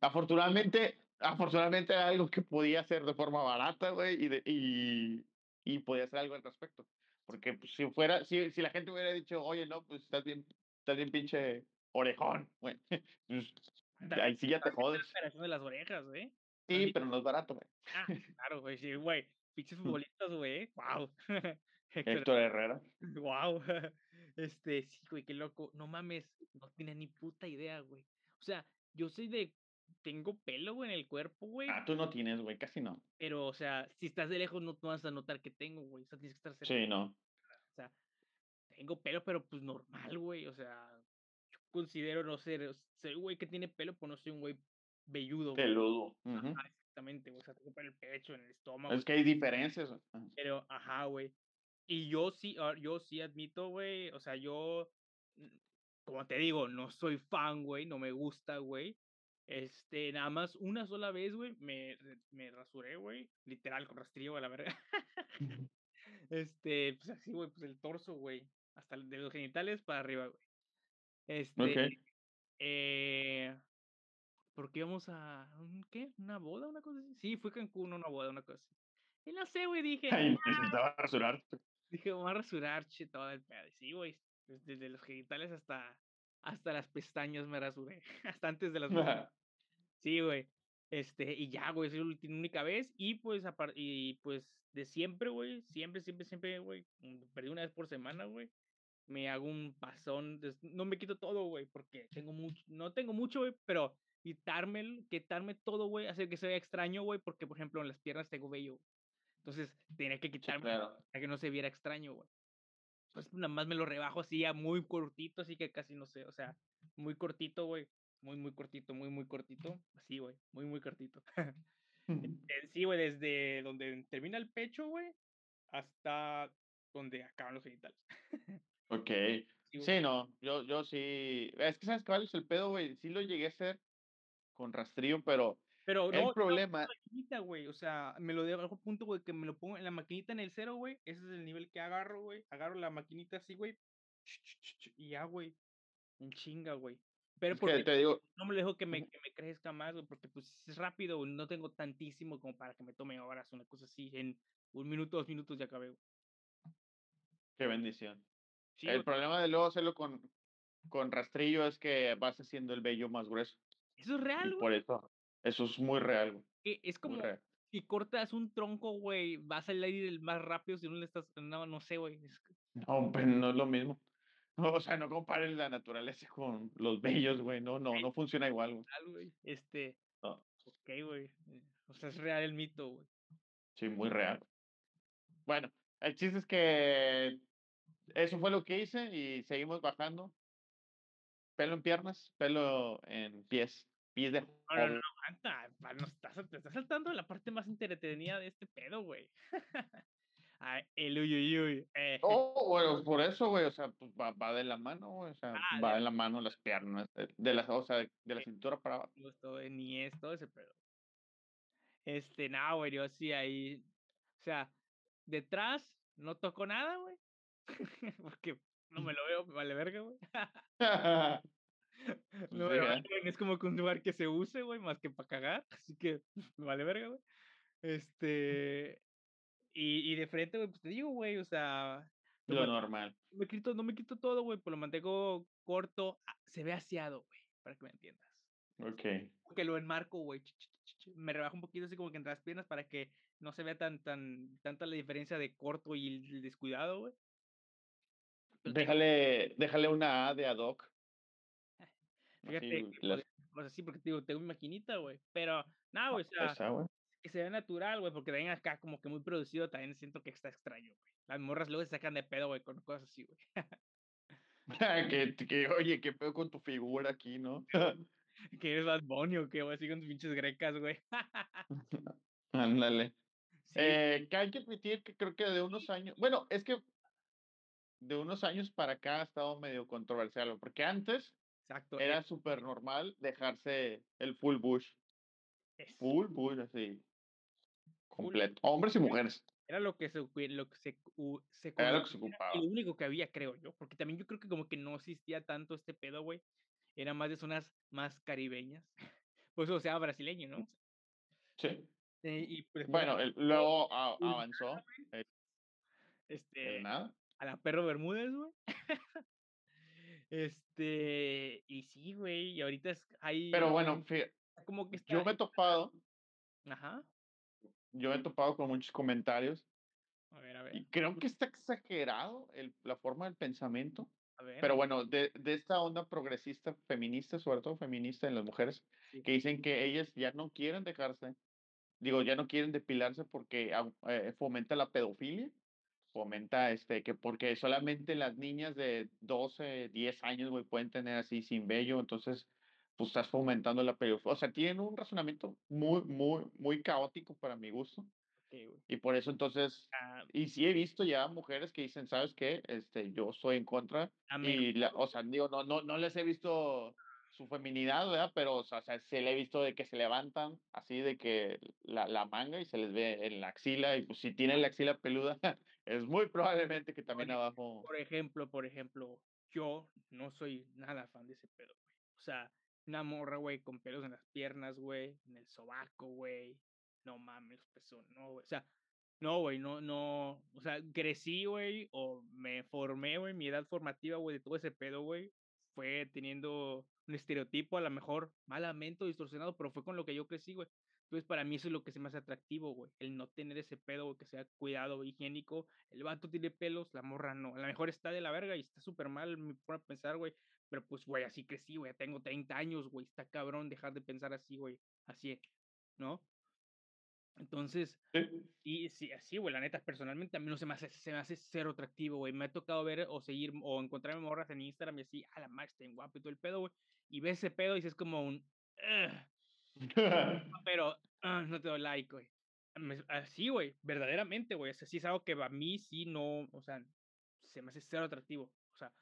B: Afortunadamente afortunadamente era algo que podía hacer de forma barata, güey, y de y y podía hacer algo al respecto, porque, pues, si fuera si si la gente hubiera dicho: "Oye, no, pues, estás bien estás bien pinche orejón", güey, pues, ahí sí ya te
A: la
B: jodes.
A: operación de las orejas, ¿eh?
B: Sí, pero no es barato, güey.
A: ah, claro, güey, sí, güey, pinches futbolistas, güey, guau. Héctor,
B: Héctor Herrera.
A: guau. Este, sí, güey, qué loco. No mames, no tenía ni puta idea, güey. O sea, yo soy de tengo pelo, güey, en el cuerpo, güey,
B: Ah, tú no tienes, güey, casi no.
A: pero, o sea, si estás de lejos no no vas a notar que tengo, güey, o sea, tienes que estar cerca.
B: Sí, no.
A: O sea, tengo pelo, pero, pues, normal, güey, o sea, yo considero no ser ser un güey que tiene pelo, pues, no soy un güey velludo.
B: Peludo.
A: Ajá, exactamente, güey, o sea, tengo pelo en el pecho, en el estómago,
B: Es que hay diferencias. Ajá.
A: pero ajá, güey. Y yo sí, ah, yo sí admito, güey, o sea, yo, como te digo, no soy fan, güey, no me gusta, güey. Este, nada más una sola vez, güey, me me rasuré, güey, literal, con rastrillo a la verga. Este, pues así, güey, pues el torso, güey, hasta de los genitales para arriba, güey. Este,
B: Okey.
A: eh, porque íbamos a un ¿qué? ¿Una boda, una cosa así? Sí, fue Cancún, una boda, una cosa así. Y no sé, güey, dije
B: Ay, necesitaba rasurarte.
A: Dije: "Me voy a rasurar, che, todo el pedo". Y sí, güey, des desde los genitales hasta hasta las pestañas me rasuré, hasta antes de las pestañas. Sí, güey. Este, y ya, güey, es la única vez, y pues, y pues, de siempre, güey, siempre, siempre, siempre, güey, mm, perdí una vez por semana, güey, me hago un pasón, no me quito todo, güey, porque tengo mucho no tengo mucho, güey, pero quitármel quitarme todo, güey, hace que se vea extraño, güey, porque, por ejemplo, en las piernas tengo vello. Entonces, tenía que
B: Sí,
A: quitarme
B: claro.
A: para que no se viera extraño, güey. pues nada más me lo rebajo así a muy cortito, así que casi no sé, o sea, muy cortito, güey, muy, muy cortito, muy, muy cortito, así, güey, muy, muy cortito. Sí, güey, desde donde termina el pecho, güey, hasta donde acaban los genitales. Sí, güey.
B: Sí, no, yo yo sí es que, ¿sabes cuál es el pedo, güey? Sí lo llegué a hacer con rastrillo, pero
A: Pero no,
B: el
A: no
B: problema
A: maquinita, güey, o sea, me lo dejo a punto, güey, que me lo pongo en la maquinita en el cero, güey, ese es el nivel que agarro, güey, agarro la maquinita así, güey, y ya, güey, en chinga, güey. Pero
B: es
A: porque
B: te digo
A: no me lo dejo que me que me crezca más, güey, porque, pues, es rápido, no tengo tantísimo como para que me tome horas, una cosa así, en un minuto, 2 minutos ya acabé, güey.
B: qué bendición.
A: Sí,
B: El problema de luego hacerlo con con rastrillo es que vas haciendo el vello más grueso,
A: eso es real, güey,
B: por eso eso es muy real, güey,
A: que es como si cortas un tronco, güey, va a salir el más rápido si no le estás no, no sé, güey, es
B: No, pero no es lo mismo. O sea, no compares la naturaleza con los vellos, güey, no no no funciona igual, güey.
A: este
B: No,
A: Okey, güey, eh, o sea, es real el mito, güey.
B: sí, muy real. Bueno, el chiste es que eso fue lo que hice y seguimos bajando. Pelo en piernas, pelo en pies, pies de
A: No, no, no. Aguanta, pa no estás te estás saltando la parte más entretenida de este pedo, güey. Ah, el uy, uy, uy, eh,
B: Oh, bueno, por eso, güey, o sea, pues va va de la mano, güey, o sea,
A: ah,
B: va
A: de
B: la mano las piernas, de de las o sea, de la cintura para abajo.
A: eh, ni es todo ese pedo. Este, no, güey, yo sí ahí, o sea, detrás no toco nada, güey, porque no me lo veo, me vale verga, güey.
B: Pues
A: No es como que un lugar que se use, güey, más que para cagar, así que me vale verga, güey. Este, y y de frente, güey, pues te digo, güey, o sea, lo
B: normal.
A: me quito no me quito todo, güey, pues lo mantengo corto, ah, se ve aseado, güey, para que me entiendas.
B: Okey.
A: Que lo enmarco, güey, me rebajo un poquito así como que entre las piernas para que no se vea tan tan tanta la diferencia de corto y el descuidado, güey.
B: Déjale déjale una A de ad hoc,
A: fíjate podría
B: las
A: cosas así, porque digo, tengo mi maquinita, güey, pero no, güey, o sea,
B: esa,
A: que se vea natural, güey, porque también acá como que muy producido también siento que está extraño, güey. Las morras luego se sacan de pedo, güey, con cosas así, güey.
B: Que que, oye, qué pedo con tu figura aquí, ¿no?
A: Que eres Bad Bunny o qué, güey, así con tus pinches grecas, güey.
B: Ándale.
A: Sí,
B: Eh, que hay que admitir que creo que de unos años bueno, es que de unos años para acá ha estado medio controversial, porque antes
A: exacto,
B: era súper normal dejarse el full bush,
A: es
B: full bush, así,
A: full
B: completo, hombres y mujeres,
A: Era lo que se lo que se se
B: era lo que se ocupaba.
A: lo único que había, creo yo, porque también yo creo que como que no existía tanto este pedo, güey, era más de zonas más caribeñas, por eso sea brasileño, ¿no?
B: Sí.
A: Eh, y pues
B: Bueno, el luego a avanzó el el
A: este,
B: nada,
A: a la Perro Bermúdez, güey. Este, y sí, güey, y ahorita es
B: pero
A: hay
B: bueno, fíjate,
A: como que está
B: yo me he topado
A: ajá,
B: yo me he topado con muchos comentarios
A: a ver, a ver,
B: y creo que está exagerado el la forma del pensamiento,
A: a ver,
B: Pero bueno, de de esta onda progresista feminista, sobre todo feminista en las mujeres,
A: sí,
B: que dicen que ellas ya no quieren dejarse, digo, ya no quieren depilarse porque eh, fomenta la pedofilia, fomenta, este, que porque solamente las niñas de 12 10 años, güey, pueden tener así sin vello, entonces, pues, estás fomentando la pedofilia. O sea, tienen un razonamiento muy, muy, muy caótico para mi gusto. Y por eso entonces
A: Ah,
B: y sí he visto ya mujeres que dicen: "¿Sabes qué? Este, yo soy en contra",
A: a mejor,
B: y la o sea, digo, no no no les he visto su feminidad, ¿verdad? Pero, o sea sí le he visto de que se levantan así de que la la manga y se les ve en la axila, y, pues, si tienen la axila peluda, es muy probablemente que también abajo
A: por ejemplo por ejemplo, yo no soy nada fan de ese pedo, güey. O sea, una morra, güey, con pelos en las piernas, güey, en el sobaco, güey, no mames, los pezones, no, güey, o sea, no, güey, no no, o sea, crecí, güey, o me formé, güey, mi edad formativa, güey, de todo ese pedo, güey, fue teniendo un estereotipo, a la mejor malamente distorsionado, pero fue con lo que yo crecí, güey. Entonces, para mí eso es lo que se me hace atractivo, güey, el no tener ese pedo, güey, que sea cuidado, higiénico. El vato tiene pelos, la morra no. A lo mejor está de la verga y está súper mal mi forma de pensar, güey, pero, pues, güey, así crecí, güey, tengo 30 años, güey, está cabrón dejar de pensar así, güey, así, ¿no? Entonces,
B: Sí.
A: y sí, así, güey, la neta, personalmente a mí no se me hace se me hace cero atractivo, güey. Me ha tocado ver o seguir o encontrarme morras en Instagram y así, a la madre, está guapo y todo el pedo, güey. Y ves ese pedo y dices como un, pero, ah, no te doy like, güey. Así, güey, verdaderamente, güey. O sea, sí es algo que a mí sí no, o sea, se me hace cero atractivo. O sea,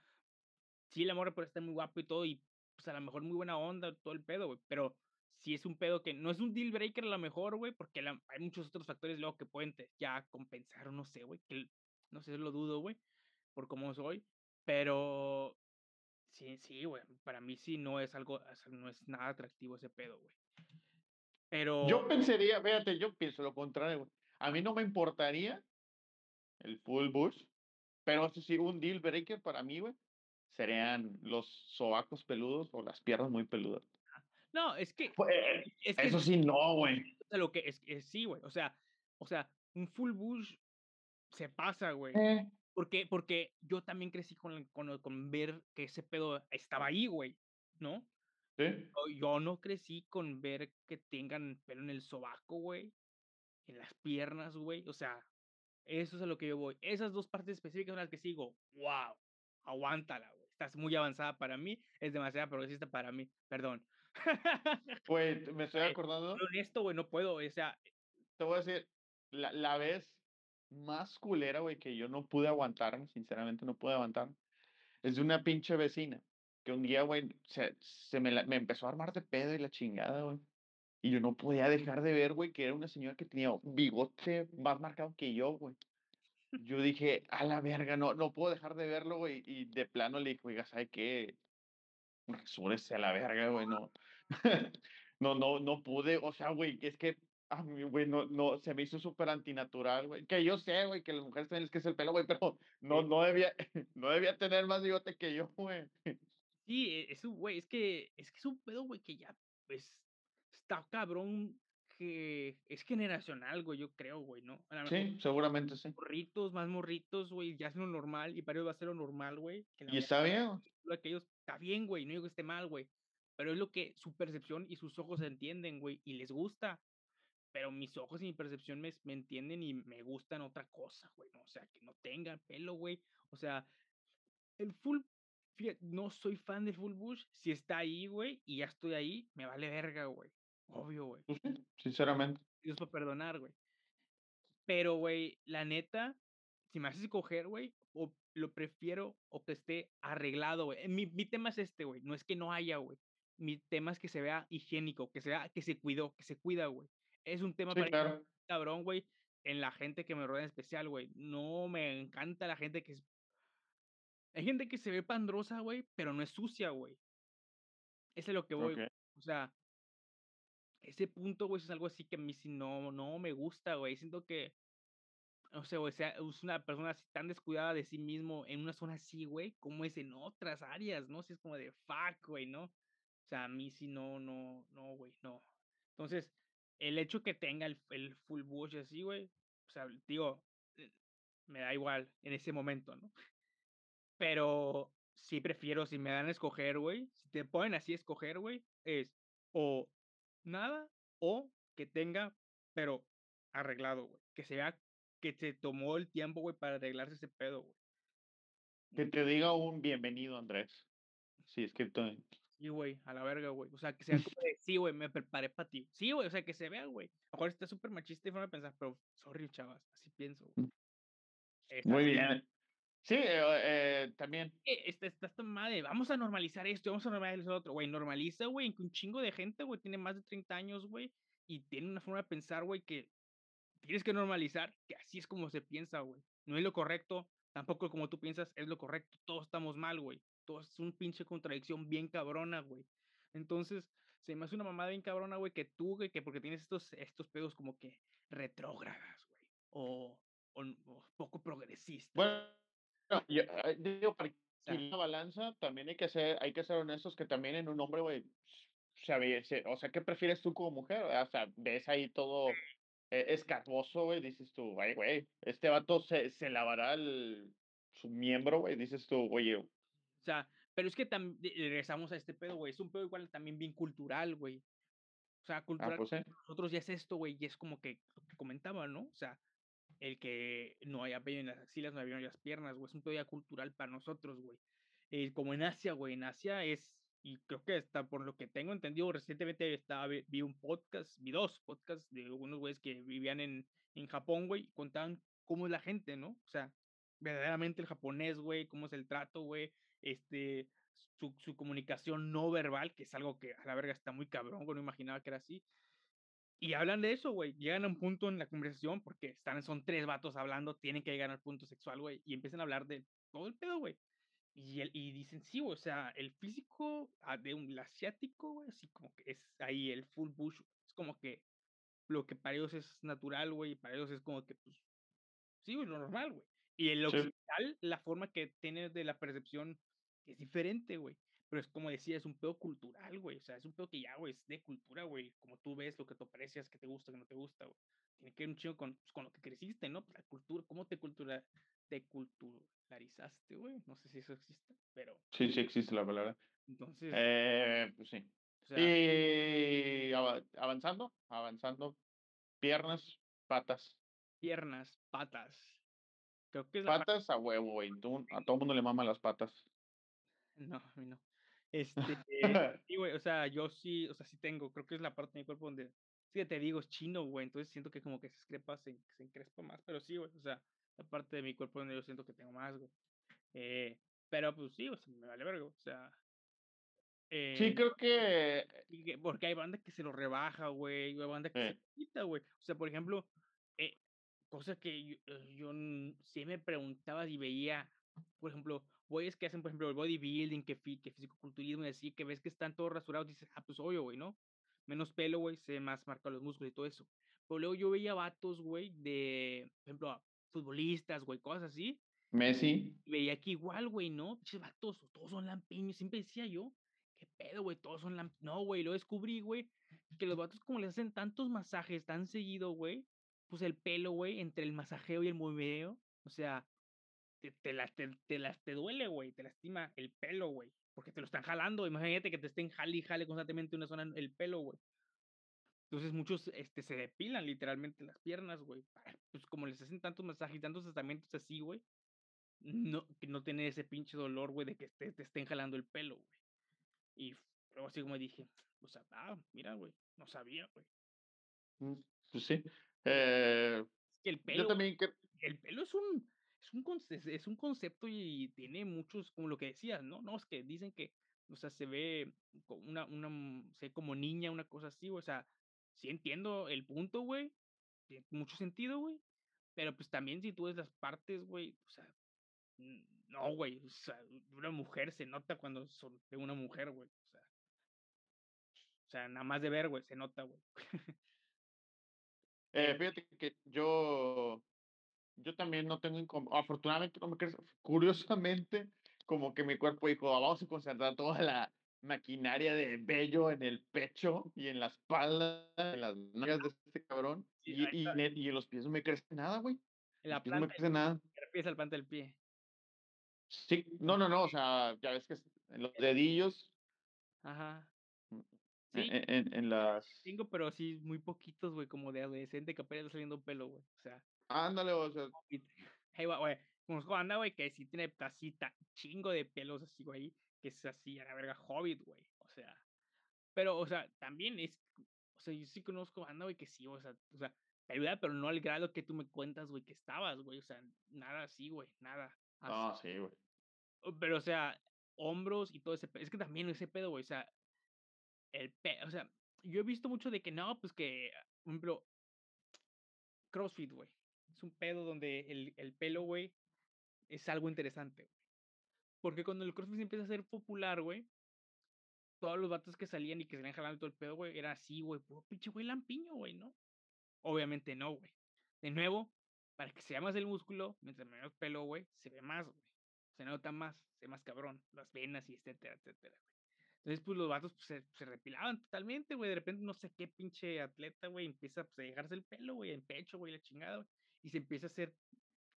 A: sí, la morra puede estar muy guapo y todo, y pues a lo mejor muy buena onda, todo el pedo, güey. Pero sí es un pedo que no es un deal breaker a lo mejor, güey, porque la hay muchos otros factores luego que pueden te ya compensar, o no sé, güey, que no sé, lo dudo, güey, por cómo soy. Pero sí, sí, güey, para mí sí no es algo, no es nada atractivo ese pedo, güey. Pero
B: Yo pensaría, fíjate, yo pienso lo contrario, güey. A mí no me importaría el full bush, pero eso sí, un deal breaker para mí, güey, serían los sobacos peludos o las piernas muy peludas.
A: no, es que
B: Pues, eh,
A: es que
B: eso sí, no, güey.
A: lo que es es sí, güey, o sea o sea, un full bush se pasa, güey.
B: Eh,
A: Porque porque yo también crecí con con con ver que ese pedo estaba ahí, güey, ¿no?
B: sí.
A: O yo no crecí con ver que tengan pelo en el sobaco, güey, en las piernas, güey, o sea, eso es a lo que yo voy. Esas 2 partes específicas son las que sigo, guau, aguántala, güey, estás muy avanzada para mí, es demasiado progresista para mí, perdón.
B: Güey, me estoy acordando,
A: ser honesto, güey, no puedo, o sea,
B: te voy a decir, la, la vez más culera, güey, que yo no pude aguantarme, sinceramente no pude aguantar, es de una pinche vecina, que un día, güey, se, se me, la- me empezó a armar de pedo y la chingada, güey. Y yo no podía dejar de ver, güey, que era una señora que tenía un bigote más marcado que yo, güey. Yo dije, a la verga, no, no puedo dejar de verlo, güey. Y de plano le dije, oiga, ¿sabe qué? Rasúrese a la verga, güey, no. No, no, no pude, o sea, güey, es que, a mí, güey, no, no, se me hizo súper antinatural, güey. Que yo sé, güey, que las mujeres tienen que es el pelo, güey, pero no, no debía, no debía tener más bigote que yo, güey.
A: sí, e es un güey, es que es que es un pedo, güey, que ya, pues, está cabrón, que es generacional, güey, yo creo, güey, ¿no? A lo mejor
B: Sí, seguramente sí.
A: morritos, más morritos, güey, ya es lo normal, y para ellos va a ser lo normal, güey, que la
B: Y está bien,
A: lo que ellos está bien, güey, no digo que esté mal, güey, pero es lo que su percepción y sus ojos entienden, güey, y les gusta. Pero mis ojos y mi percepción me, me entienden y me gustan otra cosa, güey, ¿no? O sea, que no tenga pelo, güey. O sea, el full, fíjate, no soy fan del full bush. Si está ahí, güey, y ya estoy ahí, me vale verga, güey. Obvio, güey.
B: Sinceramente.
A: Dios para perdonar, güey. Pero, güey, la neta, si me haces escoger, güey, o lo prefiero o que esté arreglado, güey. Mi, mi tema es este, güey. No es que no haya, güey. Mi tema es que se vea higiénico, que se vea, que se cuidó, que se cuida, güey. Es un tema
B: Sí,
A: para
B: claro.
A: cabrón, güey, en la gente que me rodea en especial, güey. No me encanta la gente que es. Hay gente que se ve pandrosa, güey, pero no es sucia, güey. Eso es lo que voy.
B: Ok.
A: güey. O sea, ese punto, güey, es algo así que a mí sí no, no me gusta, güey. Siento que, no sé, güey, sea, es una persona así tan descuidada de sí mismo en una zona así, güey, como es en otras áreas, ¿no? Si es como de fuck, güey, ¿no? O sea, a mí sí no, no, no, güey, no. Entonces, el hecho que tenga el, el full bush así, güey, o sea, digo, eh, me da igual en ese momento, ¿no? Pero sí prefiero, si me dan a escoger, güey, si te ponen así a escoger, güey, es o nada o que tenga, pero arreglado, güey. Que se vea que se tomó el tiempo, güey, para arreglarse ese pedo, güey.
B: Que te diga un bienvenido, Andrés. Sí, escrito en...
A: Sí, güey, a la verga, güey. O sea, que sea como de, sí, güey, me preparé para ti. Sí, güey, o sea, que se vea, güey. A lo mejor está súper machista y forma de pensar, pero sorry, chavas, así pienso, güey.
B: Mm. Muy bien. Sí, eh, eh, también.
A: eh, está, está esta madre, vamos a normalizar esto, vamos a normalizar lo otro, güey, normaliza, güey, que un chingo de gente, güey, tiene más de 30 años, güey, y tiene una forma de pensar, güey, que tienes que normalizar, que así es como se piensa, güey, no es lo correcto, tampoco como tú piensas es lo correcto, todos estamos mal, güey, todo es un pinche contradicción bien cabrona, güey, entonces, se me hace una mamada bien cabrona, güey, que tú, güey, que porque tienes estos, estos pedos como que retrógradas, güey, o, o, o poco progresistas,
B: Bueno, yo eh, digo, para equilibrar la balanza, también hay que ser, hay que ser honestos que también en un hombre, güey, se o sea, ¿qué prefieres tú como mujer? O sea, ves ahí todo eh, escarboso, güey, dices tú, ay, güey, este vato se, se lavará el, su miembro, güey, dices tú, oye,
A: sea, pero es que también regresamos a este pedo, güey. Es un pedo igual también bien cultural, güey. sea,
B: Ah,
A: cultural
B: pues sí.
A: nosotros ya es esto, güey, y es como que lo que comentaba, ¿no? O sea, el que no haya vello en las axilas, no haya vello en las piernas, güey, es un pedo ya cultural para nosotros, güey. Eh, como en Asia, güey, en Asia es, y creo que está, por lo que tengo entendido, recientemente estaba, vi, vi un podcast, vi dos podcasts de unos güeyes que vivían en, en Japón, güey, y contaban cómo es la gente, ¿no? O sea, verdaderamente el japonés, güey, cómo es el trato, güey, este, su, su comunicación no verbal, que es algo que a la verga está muy cabrón, no imaginaba que era así. Y hablan de eso, güey. Llegan a un punto en la conversación, porque están, son tres vatos hablando, tienen que llegar al punto sexual, güey, y empiezan a hablar de todo el pedo, güey. Y, el, y dicen, sí, güey, o sea, el físico ah, de un asiático, güey, así como que es ahí el full bush, es como que lo que para ellos es natural, güey, y para ellos es como que, pues, sí, güey, lo normal, güey. Y el
B: Sí.
A: occidental, la forma que tiene de la percepción es diferente, güey. Pero es como decía, es un pedo cultural, güey. O sea, es un pedo que ya, güey, es de cultura, güey. Como tú ves, lo que te aprecias, que te gusta, que no te gusta, güey. Tiene que ver un chingo con, pues, con lo que creciste, ¿no? Pues la cultura, ¿cómo te cultura, te culturalizaste, güey? No sé si eso existe, pero
B: Sí, sí existe la palabra.
A: entonces,
B: Eh, pues sí.
A: o sea,
B: Y ava- avanzando, avanzando, piernas, patas.
A: piernas, patas. Creo que es la
B: Patas a huevo, güey. A todo mundo le maman las patas.
A: No, a mí no. Este, sí, güey, o sea, yo sí, o sea, sí tengo, creo que es la parte de mi cuerpo donde, sí, te digo, es chino, güey, entonces siento que como que se escrepa, se, se encrespa más, pero sí, güey, o sea, la parte de mi cuerpo donde yo siento que tengo más, güey. Eh, pero pues sí, o sea, me vale verga, o sea.
B: Sí,
A: eh,
B: creo que
A: y que- porque hay banda que se lo rebaja, güey, hay banda que se
B: Eh.
A: lo quita, güey. O sea, por ejemplo, eh, cosa que yo, eh, yo sí me preguntaba y veía, por ejemplo, güeyes que hacen, por ejemplo, el bodybuilding, que, que fisicoculturismo y así, que ves que están todos rasurados, dices, ah, pues obvio, güey, ¿no? Menos pelo, güey, se más marcados los músculos y todo eso. Pero luego yo veía vatos, güey, de, por ejemplo, futbolistas, güey, cosas así,
B: Messi.
A: y veía que igual, güey, ¿no? Pinches vatos, todos son lampiños, siempre decía yo, ¿qué pedo, güey? Todos son lampiños. No, güey, lo descubrí, güey, que los vatos como les hacen tantos masajes tan seguido, güey, pues el pelo, güey, entre el masajeo y el movimiento, o sea, te, te, la- te, te las- te duele, güey, te lastima el pelo, güey, porque te lo están jalando. Imagínate que te estén jale y jale constantemente una zona, en el pelo, güey. Entonces muchos este, se depilan literalmente las piernas, güey. Pues como les hacen tantos masajes, tantos tratamientos así, güey. No, que no tener ese pinche dolor, güey, de que te, te estén jalando el pelo, güey. Y luego así como dije, o sea, ah, mira, güey, no sabía, güey.
B: Mm, Pues sí. Eh,
A: Es que el
B: yo
A: pelo,
B: también que
A: el pelo es un, es un, es- es un concepto y tiene muchos, como lo que decías, ¿no? No, es que dicen que, o sea, se ve como una, una, mm, ve como niña, una cosa así, o sea, sí entiendo el punto, güey, tiene mucho sentido, güey, pero pues también si tú ves las partes, güey, o sea, no, güey, o sea, una mujer se nota cuando son de una mujer, güey, o sea, o sea, nada más de ver, güey, se nota, güey.
B: Eh, fíjate que yo, yo también no tengo, afortunadamente no me crece, curiosamente, como que mi cuerpo dijo, "Ah, vamos a concentrar toda la maquinaria de vello en el pecho y en la espalda, en las nalgas de este cabrón,
A: Sí,
B: y, y, en los pies no me crece nada, güey.
A: En la
B: pies no me
A: planta,
B: crece nada.
A: refieres al planta del pie.
B: Sí, no, no, no, o sea, ya ves que en los dedillos,
A: Ajá. Sí,
B: en, en, en las...
A: tengo, pero sí muy poquitos, güey, como de adolescente que apenas está saliendo pelo, güey. O sea,
B: Ándale, o sea,
A: hey, güey, conozco banda, güey, que sí tiene tacita, chingo de pelos así, güey, que es así, a la verga, hobbit, güey. O sea, pero, o sea, también es, o sea, yo sí conozco banda, güey, que sí, o sea, o sea, ayuda, pero no al grado que tú me cuentas, güey, que estabas, güey. O sea, nada así, güey, nada.
B: no, sí, güey.
A: Pero, o sea, hombros y todo ese pedo. Es que también ese pedo, güey. O sea, el o sea, yo he visto mucho de que no, pues que, por ejemplo, CrossFit, güey. Es un pedo donde el, el pelo, güey, es algo interesante, güey. Porque cuando el CrossFit se empieza a ser popular, güey, todos los vatos que salían y que salían jalando todo el pedo, güey, era así, güey, puro pinche güey lampiño, güey, ¿no? Obviamente no, güey. De nuevo, para que se vea más el músculo, mientras menos pelo, güey, se ve más, güey. Se nota más, se ve más cabrón, las venas y etcétera, etcétera, güey. Entonces, pues los vatos pues, se, se repilaban totalmente, güey. De repente, no sé qué pinche atleta, güey, empieza pues, a dejarse el pelo, güey, en pecho, güey, la chingada, güey. Y se empieza a hacer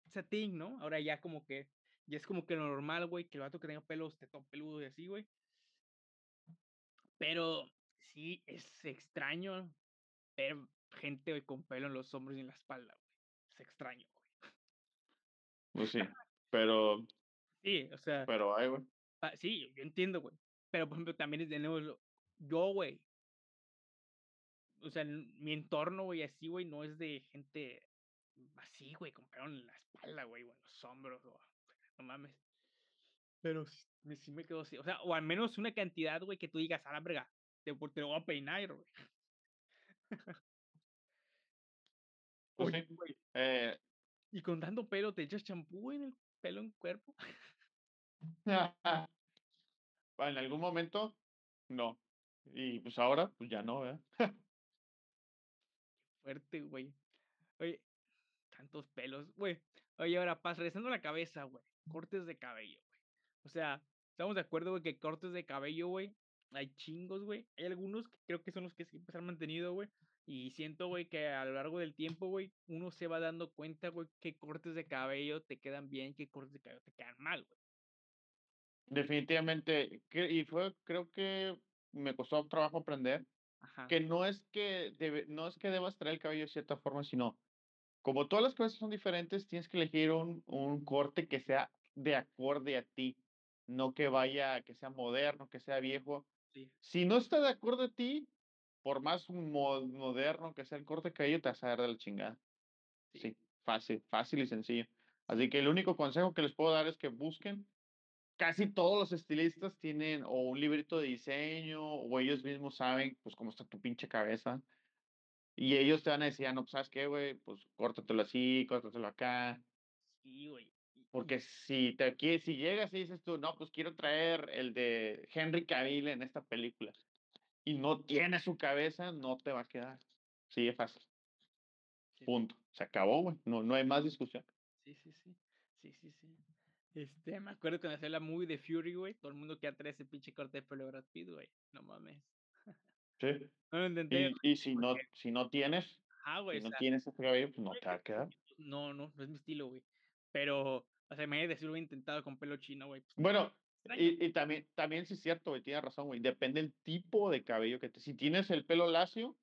A: esa thing, ¿no? Ahora ya como que, ya es como que lo normal, güey, que el vato que tenga pelos esté todo peludo y así, güey. Pero sí, es extraño ver gente, güey, con pelo en los hombros y en la espalda, güey. Es extraño, güey.
B: Pues sí, pero
A: Sí, o sea,
B: pero hay, güey.
A: ah, sí, yo entiendo, güey. Pero, por ejemplo, también lo yo, güey o sea, mi entorno, güey, así, güey, no es de gente así, güey, con pelo en la espalda, güey, o en los hombros, o no mames. Pero s me sí me quedo así, o sea, o al menos una cantidad, güey, que tú digas: "A la verga, te te lo voy a peinar, güey".
B: Pues
A: Oye,
B: sí,
A: güey
B: eh
A: y con tanto pelo, ¿te echas champú en el pelo en cuerpo?
B: En algún momento, no. Y, pues, ahora, pues, ya no, ¿verdad?
A: Fuerte, güey. Oye, tantos pelos, güey. Oye, ahora, pas regresando la cabeza, güey, cortes de cabello, güey. O sea, estamos de acuerdo, güey, que cortes de cabello, güey, hay chingos, güey. Hay algunos que creo que son los que siempre se han mantenido, güey. Y siento, güey, que a lo largo del tiempo, güey, uno se va dando cuenta, güey, qué cortes de cabello te quedan bien, qué cortes de cabello te quedan mal, güey.
B: Definitivamente, y fue creo que me costó trabajo aprender,
A: Ajá.
B: que no es que debe no es que debas traer el cabello de cierta forma, sino como todas las cabezas son diferentes, tienes que elegir un un corte que sea de acorde a ti, no que vaya que sea moderno, que sea viejo.
A: Sí.
B: Si no está de acuerdo a ti, por más mo moderno que sea el corte de cabello, te vas a ver de la chingada.
A: Sí.
B: Sí, fácil, fácil y sencillo. Así que el único consejo que les puedo dar es que busquen. Casi todos los estilistas tienen o un librito de diseño, o ellos mismos saben, pues, cómo está tu pinche cabeza. Y ellos te van a decir: "Ah, no, pues, ¿sabes qué, güey? Pues, córtatelo así, córtatelo acá".
A: Sí, güey.
B: Porque si te quie si llegas y dices tú: "No, pues, quiero traer el de Henry Cavill en esta película", y no tiene su cabeza, no te va a quedar. Así de fácil.
A: Sí, sí.
B: Punto. Se acabó, güey. No no hay más discusión.
A: Sí, sí, sí. Sí, sí, sí. Este, me acuerdo cuando hacía la movie de Fury, güey, todo el mundo quería traer ese pinche corte de pelo Brad Pitt, güey. No mames.
B: Sí.
A: No lo intenté,
B: Y y si
A: porque
B: no si no tienes
A: ajá, güey,
B: si
A: o
B: no
A: sea,
B: tienes ese cabello, pues, no te va a quedar.
A: no, no, no es mi estilo, güey. Pero, o sea, imagínate si lo hubiera intentado con pelo chino, güey, pues,
B: Bueno, y y también también sí es cierto, güey, tienes razón, güey, depende el tipo de cabello que te si tienes el pelo lacio,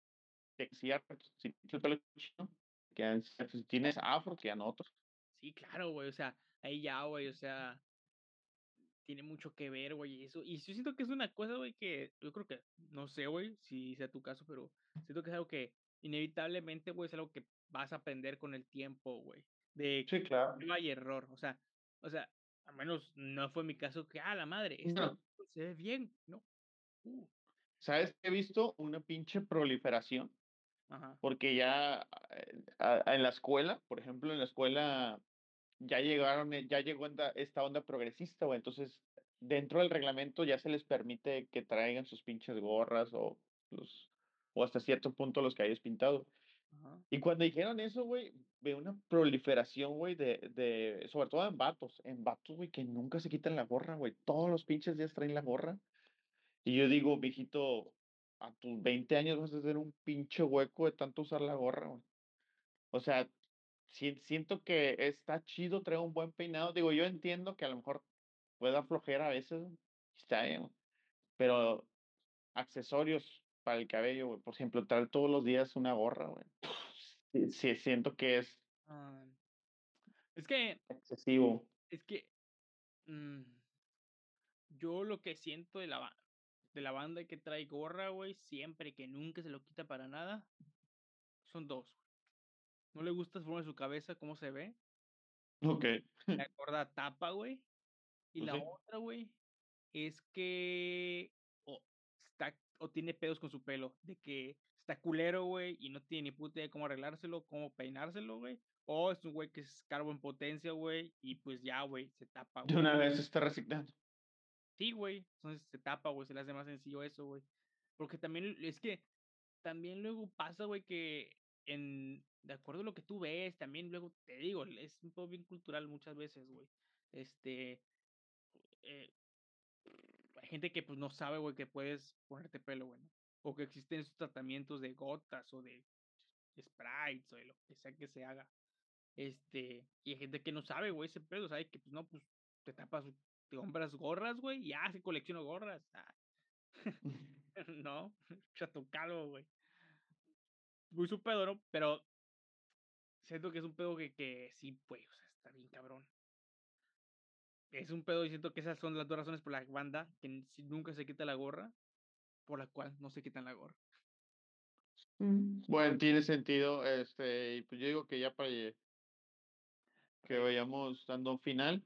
B: te cierras, si tienes el pelo chino, quedan ciertos, si tienes afro, quedan otros.
A: Sí, claro, güey, o sea, ahí ya, güey, o sea tiene mucho que ver, güey, eso. Y yo siento que es una cosa, güey, que yo creo que, no sé, güey, si sea tu caso, pero siento que es algo que inevitablemente, güey, es algo que vas a aprender con el tiempo, güey, de
B: Sí, claro.
A: prueba y error. O sea o sea, al menos no fue mi caso que, ah, la madre,
B: No.
A: se ve bien, ¿no? Uh,
B: ¿Sabes qué he visto? Una pinche proliferación,
A: ajá,
B: porque ya, eh, a en la escuela, por ejemplo, en la escuela ya llegaron, eh, ya llegó esta onda progresista, güey. Entonces, dentro del reglamento ya se les permite que traigan sus pinches gorras o los o hasta cierto punto los cabellos pintados.
A: ajá,
B: Y cuando dijeron eso, güey, veo una proliferación, güey, de de sobre todo en vatos, en vatos, güey, que nunca se quitan la gorra, güey. Todos los pinches días traen la gorra. Y yo digo: "Viejito, a tus 20 años vas a tener un pinche hueco de tanto usar la gorra, güey". O sea, sien siento que está chido traer un buen peinado. Digo, yo entiendo que a lo mejor puede dar flojera a veces, está bien, pero accesorios para el cabello, güey, por ejemplo, traer todos los días una gorra, güey. Sí, sí, siento que es
A: ah, es que
B: excesivo.
A: es que, mm, yo lo que siento de la de la banda que trae gorra, güey, siempre, que nunca se lo quita para nada, son 2 güey. No le gusta la forma de su cabeza, cómo se ve,
B: Okey.
A: la gorda tapa, güey, y
B: Pues
A: la
B: sí.
A: otra, güey, es que o está o tiene pedos con su pelo, de que está culero, güey, y no tiene ni puta idea de cómo arreglárselo, cómo peinárselo, güey, o es un güey que es cargo en potencia, güey, y pues ya, güey, se tapa,
B: De
A: güey.
B: una vez se está resignando.
A: Sí, güey, entonces se tapa, güey, se le hace más sencillo eso, güey. Porque también es que también luego pasa, güey, que en de acuerdo a lo que tú ves, también luego te digo, es un poco bien cultural muchas veces, güey. Este, eh, hay gente que pues no sabe, güey, que puedes ponerte pelo, güey, ¿no? O que existen esos tratamientos de gotas o de sprites o de lo que sea que se haga. Este, y hay gente que no sabe, güey, ese pedo, sabe que pues no, pues te tapas, te compras gorras, güey, y ya se colecciono gorras. Ah, No, chato calvo, güey. Muy su pedo, ¿no? Pero siento que es un pedo que que sí, pues, o sea, está bien cabrón. Es un pedo y siento que esas son las 2 razones por la banda que nunca se quita la gorra, por la cual no se quitan la gorra.
B: Mm, bueno, tiene sentido, este, y pues yo digo que ya para que vayamos dando un final.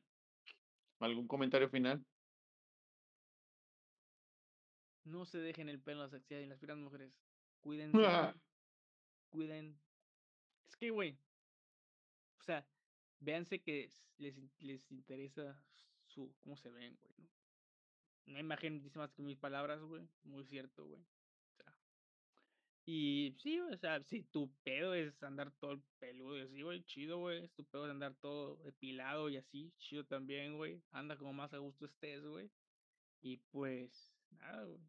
B: ¿Algún comentario final?
A: No se dejen el pelo en las axilas y las piernas, mujeres. Cuídense. Cuiden es que, güey o sea, véanse que les les interesa su cómo se ven, güey, ¿no? Una imagen dice más que mil palabras, güey. Muy cierto, güey. O sea y sí, o sea, si tu pedo es andar todo peludo y así, güey, chido, güey. Si tu pedo es andar todo depilado y así, chido también, güey. Anda como más a gusto estés, güey. Y pues nada, güey.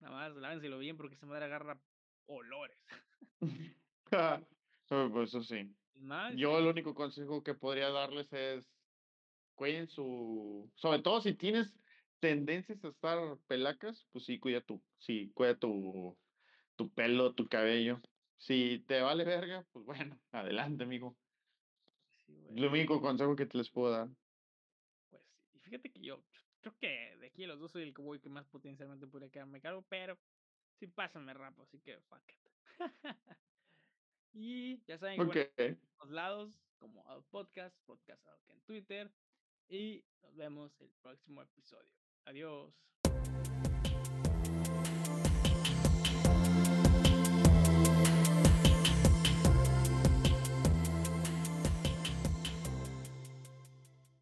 A: Nada más lávenselo bien porque esa madre agarra olores.
B: Pues eso sí. Yo el único consejo que podría darles es cuiden su sobre todo si tienes tendencias a estar pelacas, pues sí, cuida tu sí, cuida tu tu pelo, tu cabello. Si te vale verga, pues bueno, adelante, amigo.
A: Sí,
B: Lo único consejo que te les puedo dar.
A: Pues sí. Y fíjate que yo creo que de aquí a los 2 soy el que güey que más potencialmente podría quedarme calvo, pero si pasa me rapo, así que fuck it. Y ya saben, bueno,
B: Okey.
A: todos lados como Out Podcast, Podcast Out en Twitter, y nos vemos el próximo episodio. Adiós.